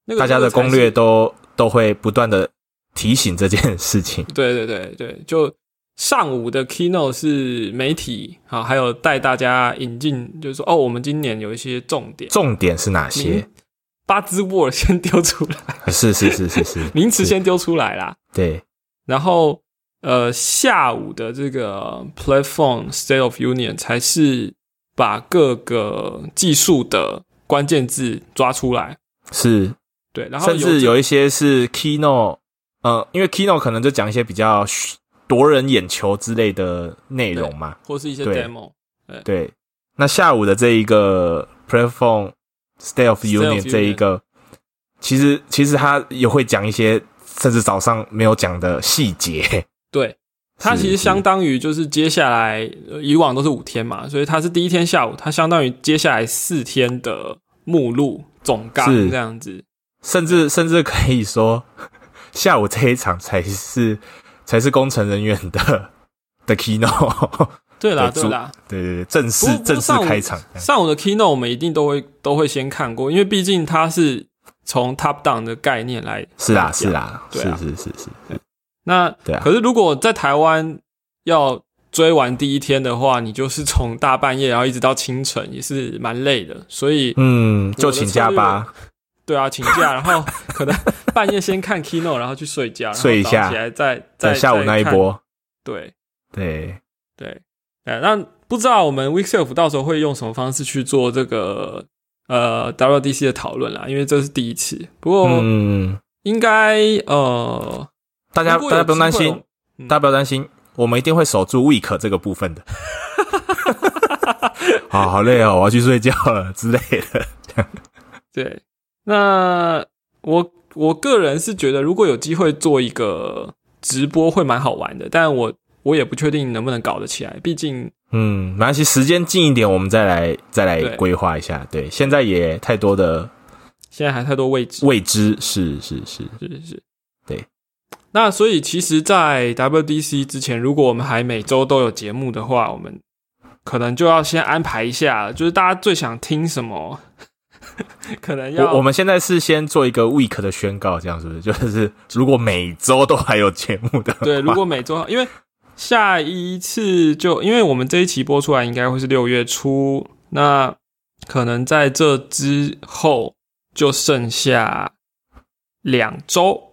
那个大家的攻略都都会不断的提醒这件事情，对对对对，就。上午的 keynote 是媒体啊，还有带大家引进，就是说哦，我们今年有一些重点，重点是哪些？八字 word 先丢出来，是是是是是，名词先丢出来啦。对，然后呃，下午的这个 platform state of union 才是把各个技术的关键字抓出来。是，对，然后甚至有一些是 keynote，呃，因为 keynote 可能就讲一些比较夺人眼球之类的内容嘛，或是一些 demo。对。那下午的这一个 platform state of State of union 这一个，其实其实他也会讲一些甚至早上没有讲的细节，对，它其实相当于就是接下来呃以往都是五天嘛，所以它是第一天下午，它相当于接下来四天的目录总纲这样子。甚至甚至可以说，下午这一场才是才是工程人员的 的 keynote，对啦，对对啦。对对对，正式正式开场，上午的 keynote 我们一定都会都会先看过，因为毕竟它是从 top down 的概念来是啊是啊，是对啊。是是是，那对啊可是如果在台湾要追完第一天的话，你就是从大半夜然后一直到清晨，也是蛮累的。所以，嗯，就请假吧，对啊，请假，然后可能半夜先看 keynote，然后去睡觉，睡一下起来再再下午那一。波，对对，对，呃，那不知道我们 Weekself 到时候会用什么方式去做这个呃 WDC 的讨论啦，因为这是第一次。不过嗯，应该呃，大家大家不用担心，嗯大家不要担心，我们一定会守住 week 这个部分的。好好累哦，我要去睡觉了之类的。对，那我我个人是觉得，如果有机会做一个直播，会蛮好玩的。但我我也不确定能不能搞得起来，毕竟嗯，没关系，时间近一点，我们再来再来规划一下。对，现在也太多的现在还太多未知。未知，是是是，是是是，对。那所以其实，在 WDC 之前，如果我们还每周都有节目的话，我们可能就要先安排一下，就是大家最想听什么，可能要我我们现在是先做一个 week 的宣告，这样是不是？就是如果每周都还有节目的，对，如果每周，因为下一次就因为我们这一期播出来应该会是六月初，那可能在这之后就剩下两周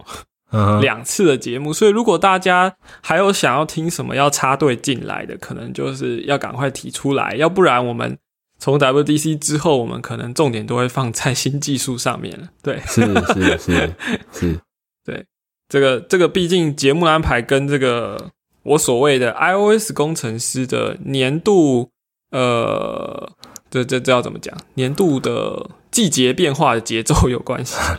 两次的节目，所以如果大家还有想要听什么要插队进来的，可能就是要赶快提出来，要不然我们从 WDC 之后，我们可能重点都会放在新技术上面了。对，是是是 是，对这个这个，毕竟节目安排跟这个我所谓的 iOS 工程师的年度，呃，这这这要怎么讲？年度的季节变化的节奏有关系。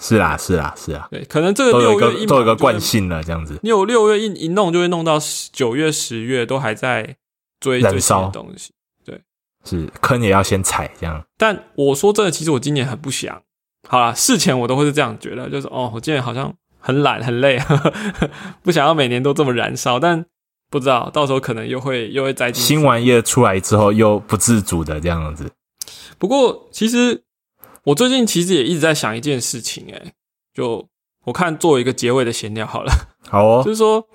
是啦是啦是啦，对，可能这个都有一六月一个都有一个惯性了，这样子。你有六月一一弄就会弄到九月、十月都还在追燃烧的东西。对是坑也要先踩，这样但我说真的，其实我今年很不想。好啦，事前我都会是这样觉得，就是哦，我今年好像很懒很累，不想要每年都这么燃烧。但不知道到时候可能又会又会栽进新玩意儿出来之后又不自主的这样子。不过其实我最近其实也一直在想一件事情、欸，就我看做一个结尾的闲聊好了。好哦 就，是说，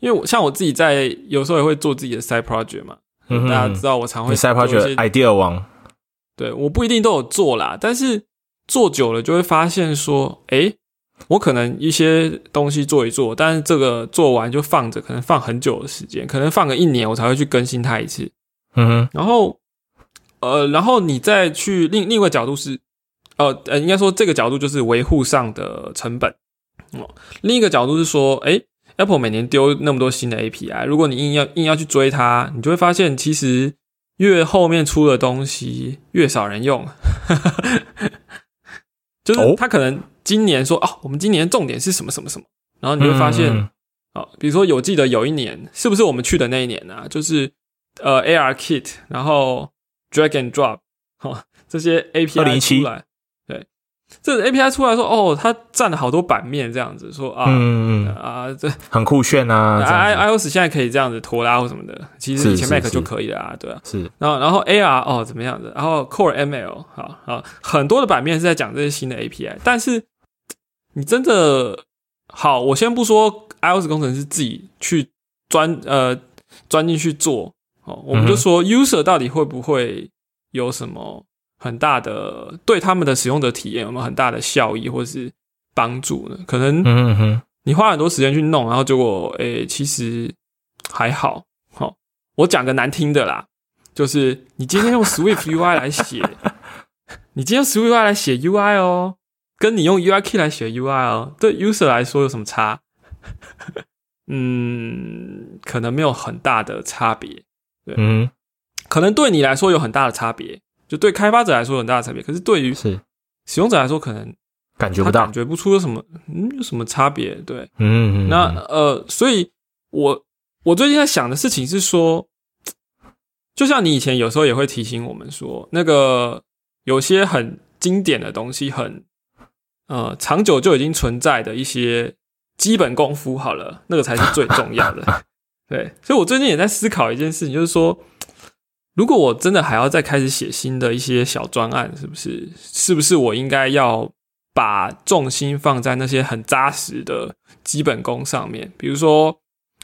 因为我像我自己在有时候也会做自己的 side project 嘛，嗯大家知道我常会你 side project idea 王，对，我不一定都有做啦，但是做久了就会发现说，诶，我可能一些东西做一做，但是这个做完就放着，可能放很久的时间，可能放个一年我才会去更新它一次。嗯哼，然后，呃，然后你再去另另一个角度是，呃呃，应该说这个角度就是维护上的成本。哦，另一个角度是说，诶 a p p l e 每年丢那么多新的 API，如果你硬要硬要去追它，你就会发现其实越后面出的东西越少人用。就是哦他可能今年说，哦，我们今年重点是什么什么什么，然后你会发现，嗯哦，比如说有记得有一年，是不是我们去的那一年啊？就是呃 AR Kit，然后 Drag and Drop，哦，这些 API 2017出来，对，这个 API 出来说，哦，它占了好多版面，这样子说啊、嗯啊，这很酷炫啊，！i iOS 现在可以这样子拖拉或什么的，其实以前 Mac 就可以了啊，对啊。是然后，然后 AR 哦怎么样子？然后 Core ML 好好很多的版面是在讲这些新的 API，但是你真的好，我先不说 iOS 工程师自己去钻呃钻进去做哦，我们就说 user 到底会不会有什么很大的对他们的使用者体验有没有很大的效益或是帮助呢？可能嗯嗯哼，你花很多时间去弄，然后结果诶、其实还好。好、我讲个难听的啦，就是你今天用 Swift UI 来写，你今天用 SwiftUI 来写 UI 哦，跟你用 UIKit 来写 UI 哦，对 user 来说有什么差？嗯，可能没有很大的差别。对嗯，可能对你来说有很大的差别，就对开发者来说有很大的差别。可是对于是使用者来说，可能感觉不到他感，觉不出有什么，嗯，有什么差别？对，嗯嗯，那呃，所以我我最近在想的事情是说，就像你以前有时候也会提醒我们说，那个有些很经典的东西，很呃长久就已经存在的一些基本功夫，好了，那个才是最重要的。对，所以我最近也在思考一件事情，就是说，如果我真的还要再开始写新的一些小专案，是不是？是不是我应该要把重心放在那些很扎实的基本功上面？比如说，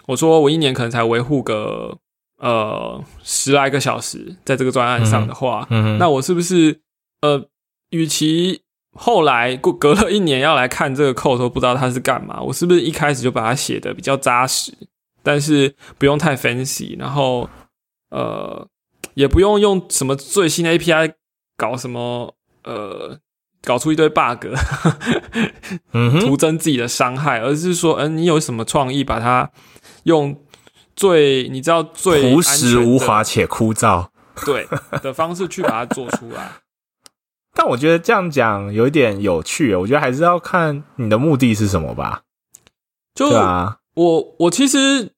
我说我一年可能才维护个呃十来个小时，在这个专案上的话，嗯那我是不是呃，与其后来过隔了一年要来看这个 code 都不知道它是干嘛，我是不是一开始就把它写的比较扎实，但是不用太 fancy，然后呃也不用用什么最新的 API 搞什么呃搞出一堆 bug，嗯哼，徒增自己的伤害，而是说，嗯、你有什么创意，把它用最你知道最朴实无华且枯燥。对的方式去把它做出来。但我觉得这样讲有一点有趣，我觉得还是要看你的目的是什么吧。就啊，我我其实，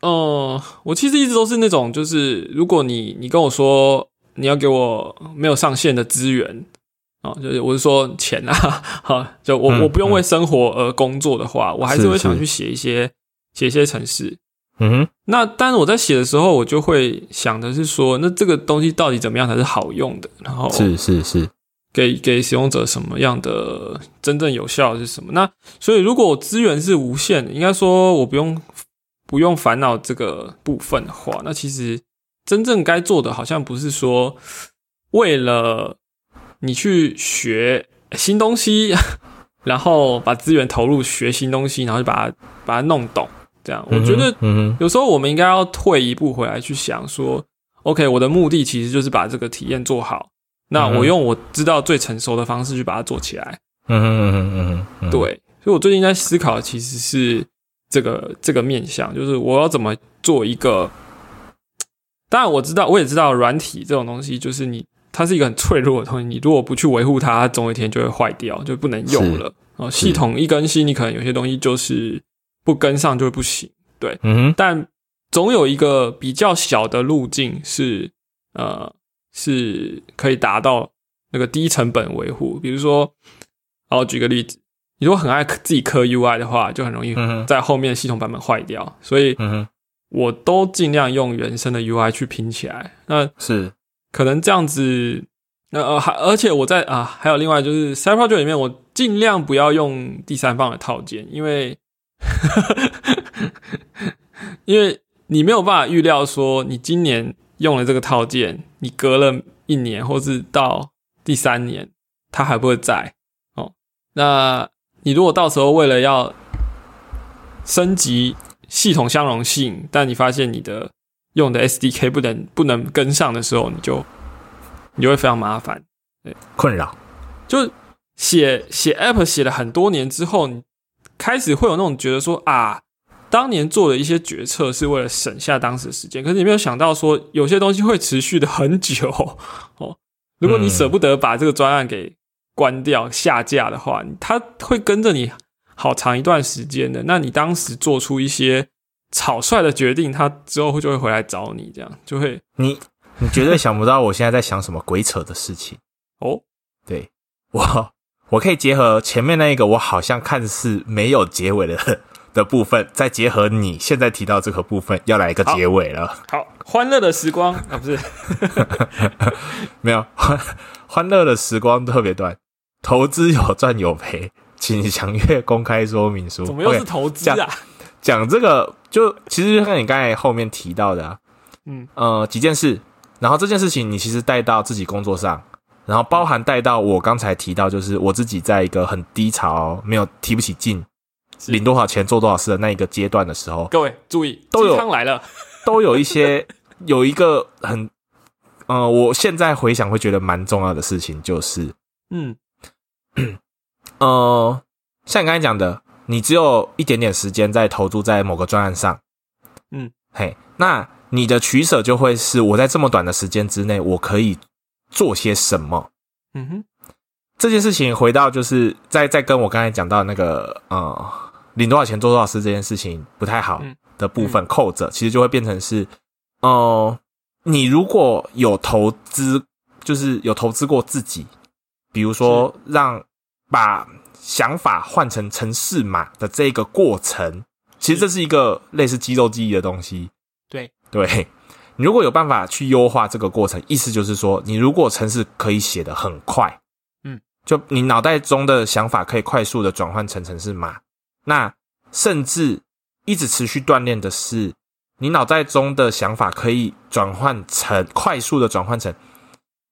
呃，我其实一直都是那种，就是如果你你跟我说你要给我没有上限的资源啊、就是我是说钱啊，哈，就我、嗯我不用为生活而工作的话，我还是会想去写一些写一些程式。嗯哼，那但是我在写的时候，我就会想的是说，那这个东西到底怎么样才是好用的？然后是是是，给给使用者什么样的真正有效的是什么？那所以如果资源是无限的，应该说我不用不用烦恼这个部分的话，那其实真正该做的好像不是说为了你去学新东西，然后把资源投入学新东西，然后就把它把它弄懂。这样，我觉得嗯，有时候我们应该要退一步回来去想说，OK，我的目的其实就是把这个体验做好。那我用我知道最成熟的方式去把它做起来。嗯嗯嗯哼嗯哼，嗯哼，对，所以我最近在思考的其实是这个这个面向，就是我要怎么做一个。当然我知道，我也知道软体这种东西，就是你它是一个很脆弱的东西，你如果不去维护它，它总有一天就会坏掉，就不能用了。哦，系统一更新，你可能有些东西就是不跟上就会不行。对嗯哼，但总有一个比较小的路径是，呃，是可以达到那个低成本维护。比如说，好，我举个例子，你如果很爱自己磕 UI 的话，就很容易在后面系统版本坏掉。所以我都尽量用原生的 UI 去拼起来。那是，可能这样子，那呃，还而且我在啊，还有另外就是 Side Project 里面，我尽量不要用第三方的套件，因为 因为你没有办法预料说你今年用了这个套件，你隔了一年或是到第三年，它还不会在哦。那你如果到时候为了要升级系统相容性，但你发现你的用的 SDK 不能不能跟上的时候，你就你就会非常麻烦。困扰，就写写 App 写了很多年之后，你开始会有那种觉得说啊，当年做的一些决策是为了省下当时的时间，可是你没有想到说有些东西会持续的很久哦。如果你舍不得把这个专案给关掉下架的话，它会跟着你好长一段时间的。那你当时做出一些草率的决定，它之后就会回来找你，这样就会你你绝对想不到我现在在想什么鬼扯的事情。哦，对我，我可以结合前面那一个我好像看似没有结尾的 的部分，再结合你现在提到这个部分，要来一个结尾了。好欢乐的时光啊，不是 没有欢欢乐的时光特别短，投资有赚有赔，请详阅公开说明书。怎么又是投资啊？讲这个，就其实就像你刚才后面提到的、啊，嗯。呃，几件事，然后这件事情你其实带到自己工作上，然后包含带到我刚才提到，就是我自己在一个很低潮、没有提不起劲、是。领多少钱做多少事的那一个阶段的时候，各位注意，都有。来了，都有一些有一个很呃，我现在回想会觉得蛮重要的事情就是，嗯，呃，像你刚才讲的，你只有一点点时间在投注在某个专案上，嗯，嘿，那你的取舍就会是我在这么短的时间之内，我可以做些什么？嗯哼，这件事情回到就是在在跟我刚才讲到那个呃领多少钱做多少事这件事情不太好嗯。的部分扣着，其实就会变成是，呃，你如果有投资，就是有投资过自己，比如说让把想法换成城市码的这个过程，其实这是一个类似肌肉记忆的东西。对，对，你如果有办法去优化这个过程，意思就是说，你如果城市可以写的很快，嗯，就你脑袋中的想法可以快速的转换成城市码，那甚至一直持续锻炼的是，你脑袋中的想法可以转换成快速的转换成，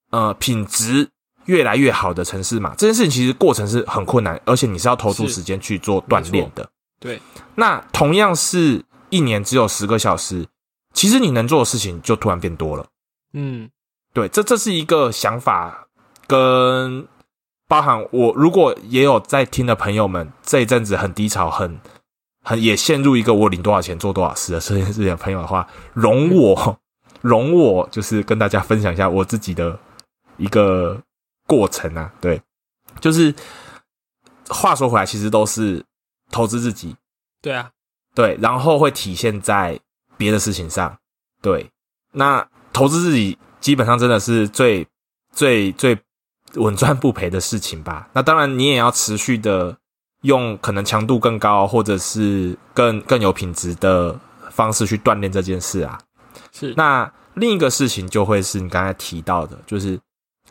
呃，品质越来越好的城市嘛。这件事情其实过程是很困难，而且你是要投注时间去做锻炼的。对，那同样是一年只有十个小时，其实你能做的事情就突然变多了。嗯，对，这这是一个想法，跟包含我如果也有在听的朋友们，这一阵子很低潮，很很也陷入一个我领多少钱做多少事的这件事情的朋友的话，容我容我就是跟大家分享一下我自己的一个过程啊，对，就是话说回来，其实都是投资自己，对啊，对，然后会体现在别的事情上。对，那投资自己基本上真的是最最最稳赚不赔的事情吧。那当然，你也要持续的用可能强度更高，或者是更更有品质的方式去锻炼这件事啊。是，那另一个事情就会是你刚才提到的，就是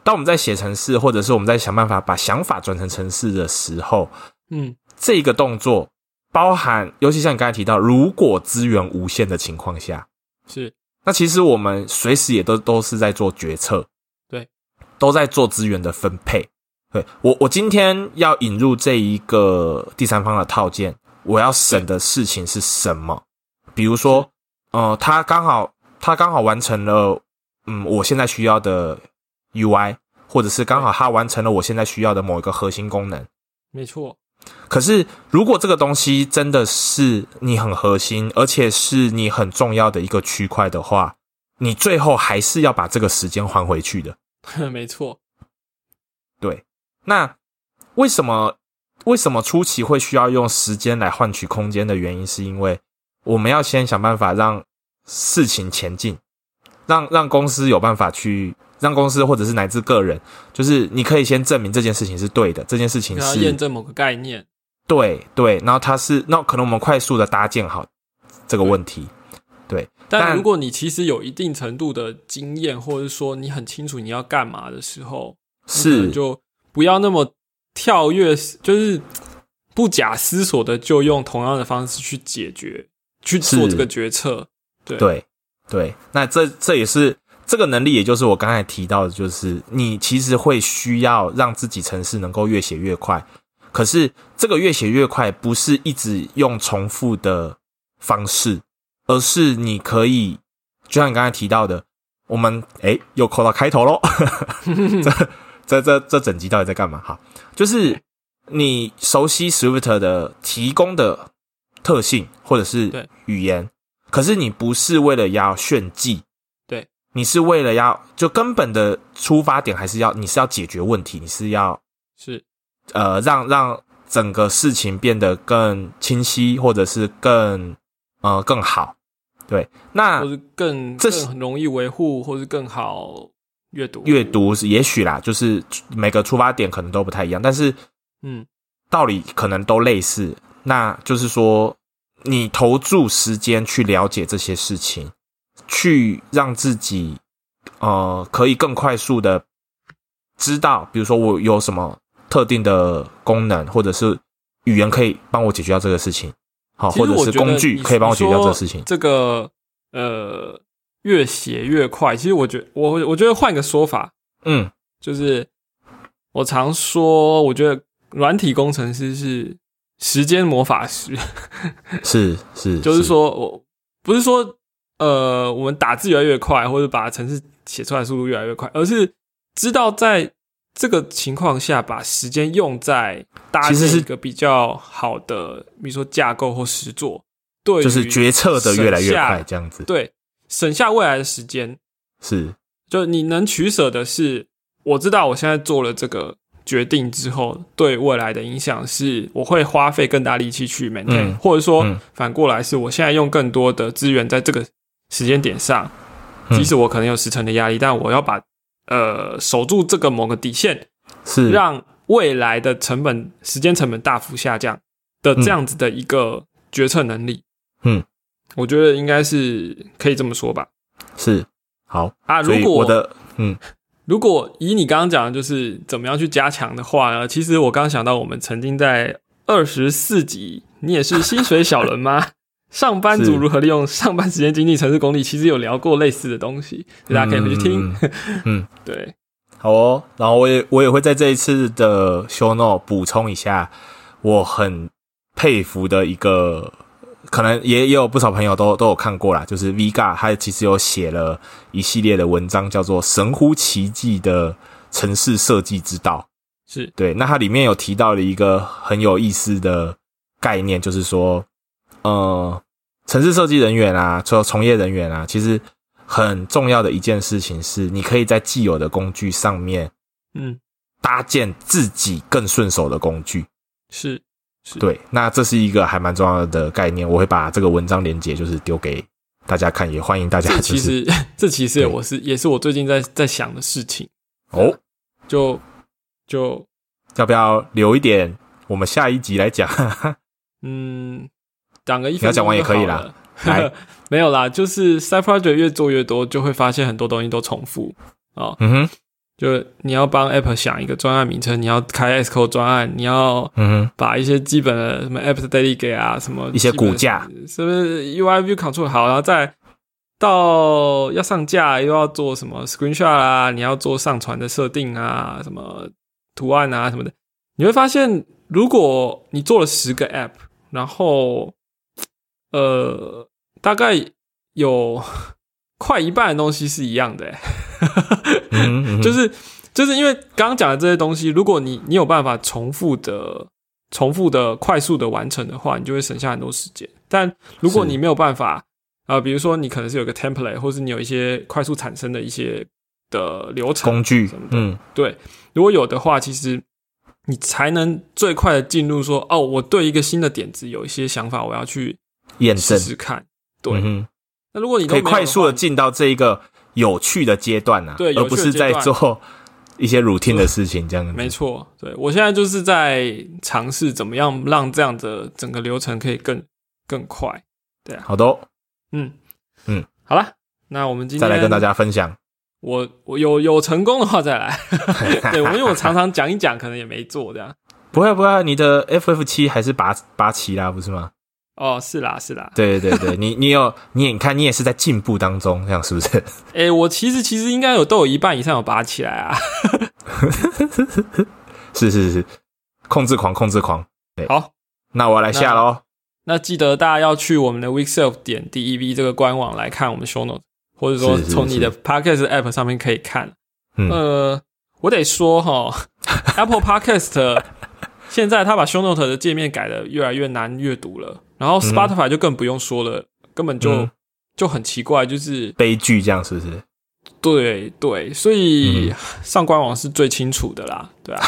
当我们在写程式，或者是我们在想办法把想法转成程式的时候，嗯，这个动作包含，尤其像你刚才提到，如果资源无限的情况下，是，那其实我们随时也都都是在做决策，对，都在做资源的分配。对我，我今天要引入这一个第三方的套件，我要审的事情是什么？比如说，呃，他刚好他刚好完成了，嗯，我现在需要的 UI，或者是刚好他完成了我现在需要的某一个核心功能。没错，可是，如果这个东西真的是你很核心，而且是你很重要的一个区块的话，你最后还是要把这个时间还回去的。没错，对，那为什么为什么初期会需要用时间来换取空间的原因，是因为我们要先想办法让事情前进，让让公司有办法去。让公司或者是乃至个人，就是你可以先证明这件事情是对的，这件事情要是验证某个概念，对对，然后它是那可能我们快速的搭建好这个问题，对，但但如果你其实有一定程度的经验，或者是说你很清楚你要干嘛的时候，是。就不要那么跳跃，就是不假思索的就用同样的方式去解决，去做这个决策。对。对对，那这这也是这个能力，也就是我刚才提到的，就是你其实会需要让自己程式能够越写越快，可是这个越写越快不是一直用重复的方式，而是你可以就像你刚才提到的，我们 诶又扣到开头喽，这这这这整集到底在干嘛？哈，就是你熟悉 Swift 的提供的特性或者是对语言，可是你不是为了要炫技，对，你是为了要就根本的出发点还是要你是要解决问题，你是要是呃让让整个事情变得更清晰，或者是更呃更好。对，那或是更这是更容易维护，或是更好阅读。阅读是也许啦，就是每个出发点可能都不太一样，但是嗯，道理可能都类似。那就是说，你投注时间去了解这些事情，去让自己呃可以更快速的知道，比如说我有什么特定的功能，或者是语言可以帮我解决掉这个事情，好，或者是工具可以帮我解决掉这个事情。这个呃，越写越快。其实我觉我我觉得换个说法，嗯，就是我常说，我觉得软体工程师是时间魔法师，是是，就是说我不是说呃，我们打字越来越快，或者把程式写出来速度越来越快，而是知道在这个情况下把时间用在搭建一个比较好的，比如说架构或实作，对于就是决策的越来越快，这样子。对，省下未来的时间，是。就你能取舍的是，我知道我现在做了这个决定之后，对未来的影响是，我会花费更大力气去 maintain，、嗯。或者说、嗯。反过来是我现在用更多的资源在这个时间点上，嗯即使我可能有时程的压力，但我要把呃守住这个某个底线，是让未来的成本、时间成本大幅下降的这样子的一个决策能力。嗯，我觉得应该是可以这么说吧。是好啊，如果我的嗯如果以你刚刚讲的，就是怎么样去加强的话呢？其实我刚刚想到，我们曾经在二十四集，你也是薪水小人吗？上班族如何利用上班时间经济城市功力，其实有聊过类似的东西，大家可以回去听。嗯嗯 对，好哦，然后我也我也会在这一次的 show note 补充一下，我很佩服的一个，可能也也有不少朋友都都有看过啦，就是 Vga 他其实有写了一系列的文章，叫做《神乎其技的城市设计之道》。是。对，那它里面有提到了一个很有意思的概念，就是说，呃，城市设计人员啊，除了从业人员啊，其实很重要的一件事情是，你可以在既有的工具上面嗯，搭建自己更顺手的工具。是是，对，那这是一个还蛮重要的概念，我会把这个文章连接就是丢给大家看，也欢迎大家其就是实这其实对。我是也是我最近在在想的事情，哦，就就。要不要留一点我们下一集来讲？嗯，讲个一你要分钟讲完也可以啦。没有啦，就是 side project 越做越多，就会发现很多东西都重复。哦。嗯哼，就你要帮 App 想一个专案名称，你要开 Xcode 专案，你要嗯哼，把一些基本的什么 App Delegate 啊，什么一些骨架，是不是 UI View Control 好，然后再到要上架又要做什么 Screenshot 啊，你要做上传的设定啊，什么图案啊什么的，你会发现，如果你做了十个 App，然后呃，大概有快一半的东西是一样的、欸，嗯哼嗯 就是就是因为刚刚讲的这些东西，如果你你有办法重复的、重复的、快速的完成的话，你就会省下很多时间。但如果你没有办法，呃，比如说你可能是有个 template，或是你有一些快速产生的一些的流程工具什么，的嗯，对，如果有的话，其实你才能最快的进入说，哦，我对一个新的点子有一些想法，我要去试验证，试看。对，嗯，那如果你可以快速的进到这一个有趣的阶段呢、啊，对而不是在做一些 routine 的事情，这样子。没错，对我现在就是在尝试怎么样让这样的整个流程可以更更快。对好的哦，嗯嗯，好了，那我们今天再来跟大，家分享。我我有有成功的话再来。对，我因为我常常讲一讲，可能也没做这样。不会不会，你的 FF 七还是八八七啦，不是吗？哦，是啦是啦，对对对，你你有你也你看你也是在进步当中，这样是不是？诶、我其实其实应该有都有一半以上有拔起来啊。是是是，控制狂控制狂。好，那我要来下喽。那记得大家要去我们的 Weekself 点 dev 这个官网来看我们 show note，或者说从你的 Podcast app 上面可以看。嗯呃，我得说哈，Apple Podcast 现在他把 show note 的界面改的越来越难阅读了，然后 Spotify 就更不用说了，根本就、嗯就很奇怪，就是悲剧这样是不是？对对，所以嗯上官网是最清楚的啦，对啊。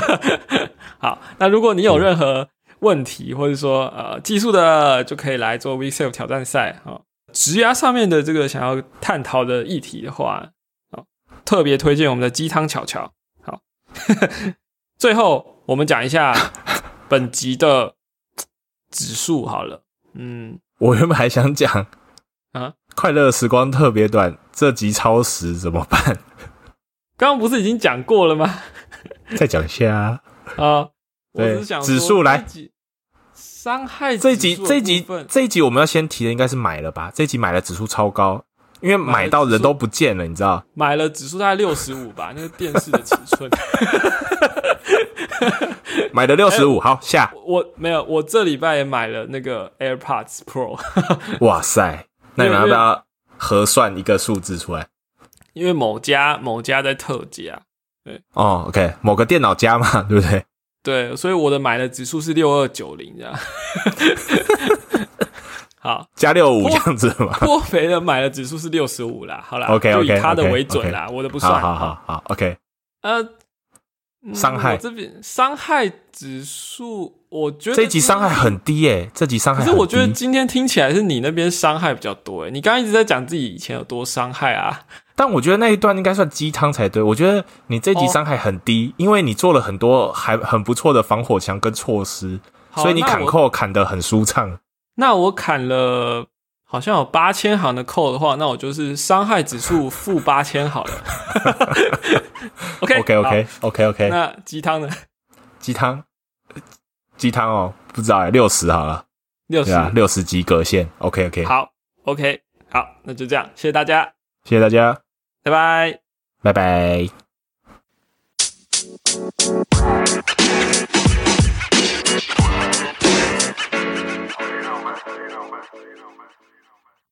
好，那如果你有任何问题，或者说呃技术的，就可以来做 VSelf 挑战赛啊。职涯上面的这个想要探讨的议题的话，啊，特别推荐我们的鸡汤巧巧。好，最后我们讲一下 本集的指数好了，嗯，我原本还想讲啊，快乐时光特别短，这集超时怎么办？刚刚不是已经讲过了吗？再讲一下啊。啊，我对只是想说指数来伤害这一集这一集这一集我们要先提的应该是买了吧？这一集买了指数超高，因为买到人都不见了，你知道？买了指数大概六十五吧，那个电视的尺寸。买的六十五，好下，我没有，我这礼拜也买了那个 AirPods Pro，哇塞！那你们要不要核算一个数字出来？因为某家某家在特价，对哦，OK，某个电脑家嘛，对不对？对，所以我的买的指数是六二九零这样。好，加六五这样子嘛。颇肥的买的指数是六十五啦。好啦 OK，OK，就以他的 OK，为准啦我的不算。好好好，OK，呃，嗯伤害我这边伤害指数，我觉得这一集伤害很低诶，这集伤害。可是我觉得今天听起来是你那边伤害比较多诶，你刚刚一直在讲自己以前有多伤害啊。但我觉得那一段应该算鸡汤才对。我觉得你这集哦伤害很低，因为你做了很多还很不错的防火墙跟措施，所以你砍扣砍得很舒畅。那我砍了好像有八千行的扣的话，那我就是伤害指数负八千好了。OK OK OK OK OK，那鸡汤呢？鸡汤鸡汤哦，不知道哎，六十好了，六十、啊，六十及格线。OK OK，好，OK，好，那就这样，谢谢大家，谢谢大家，拜拜。拜拜。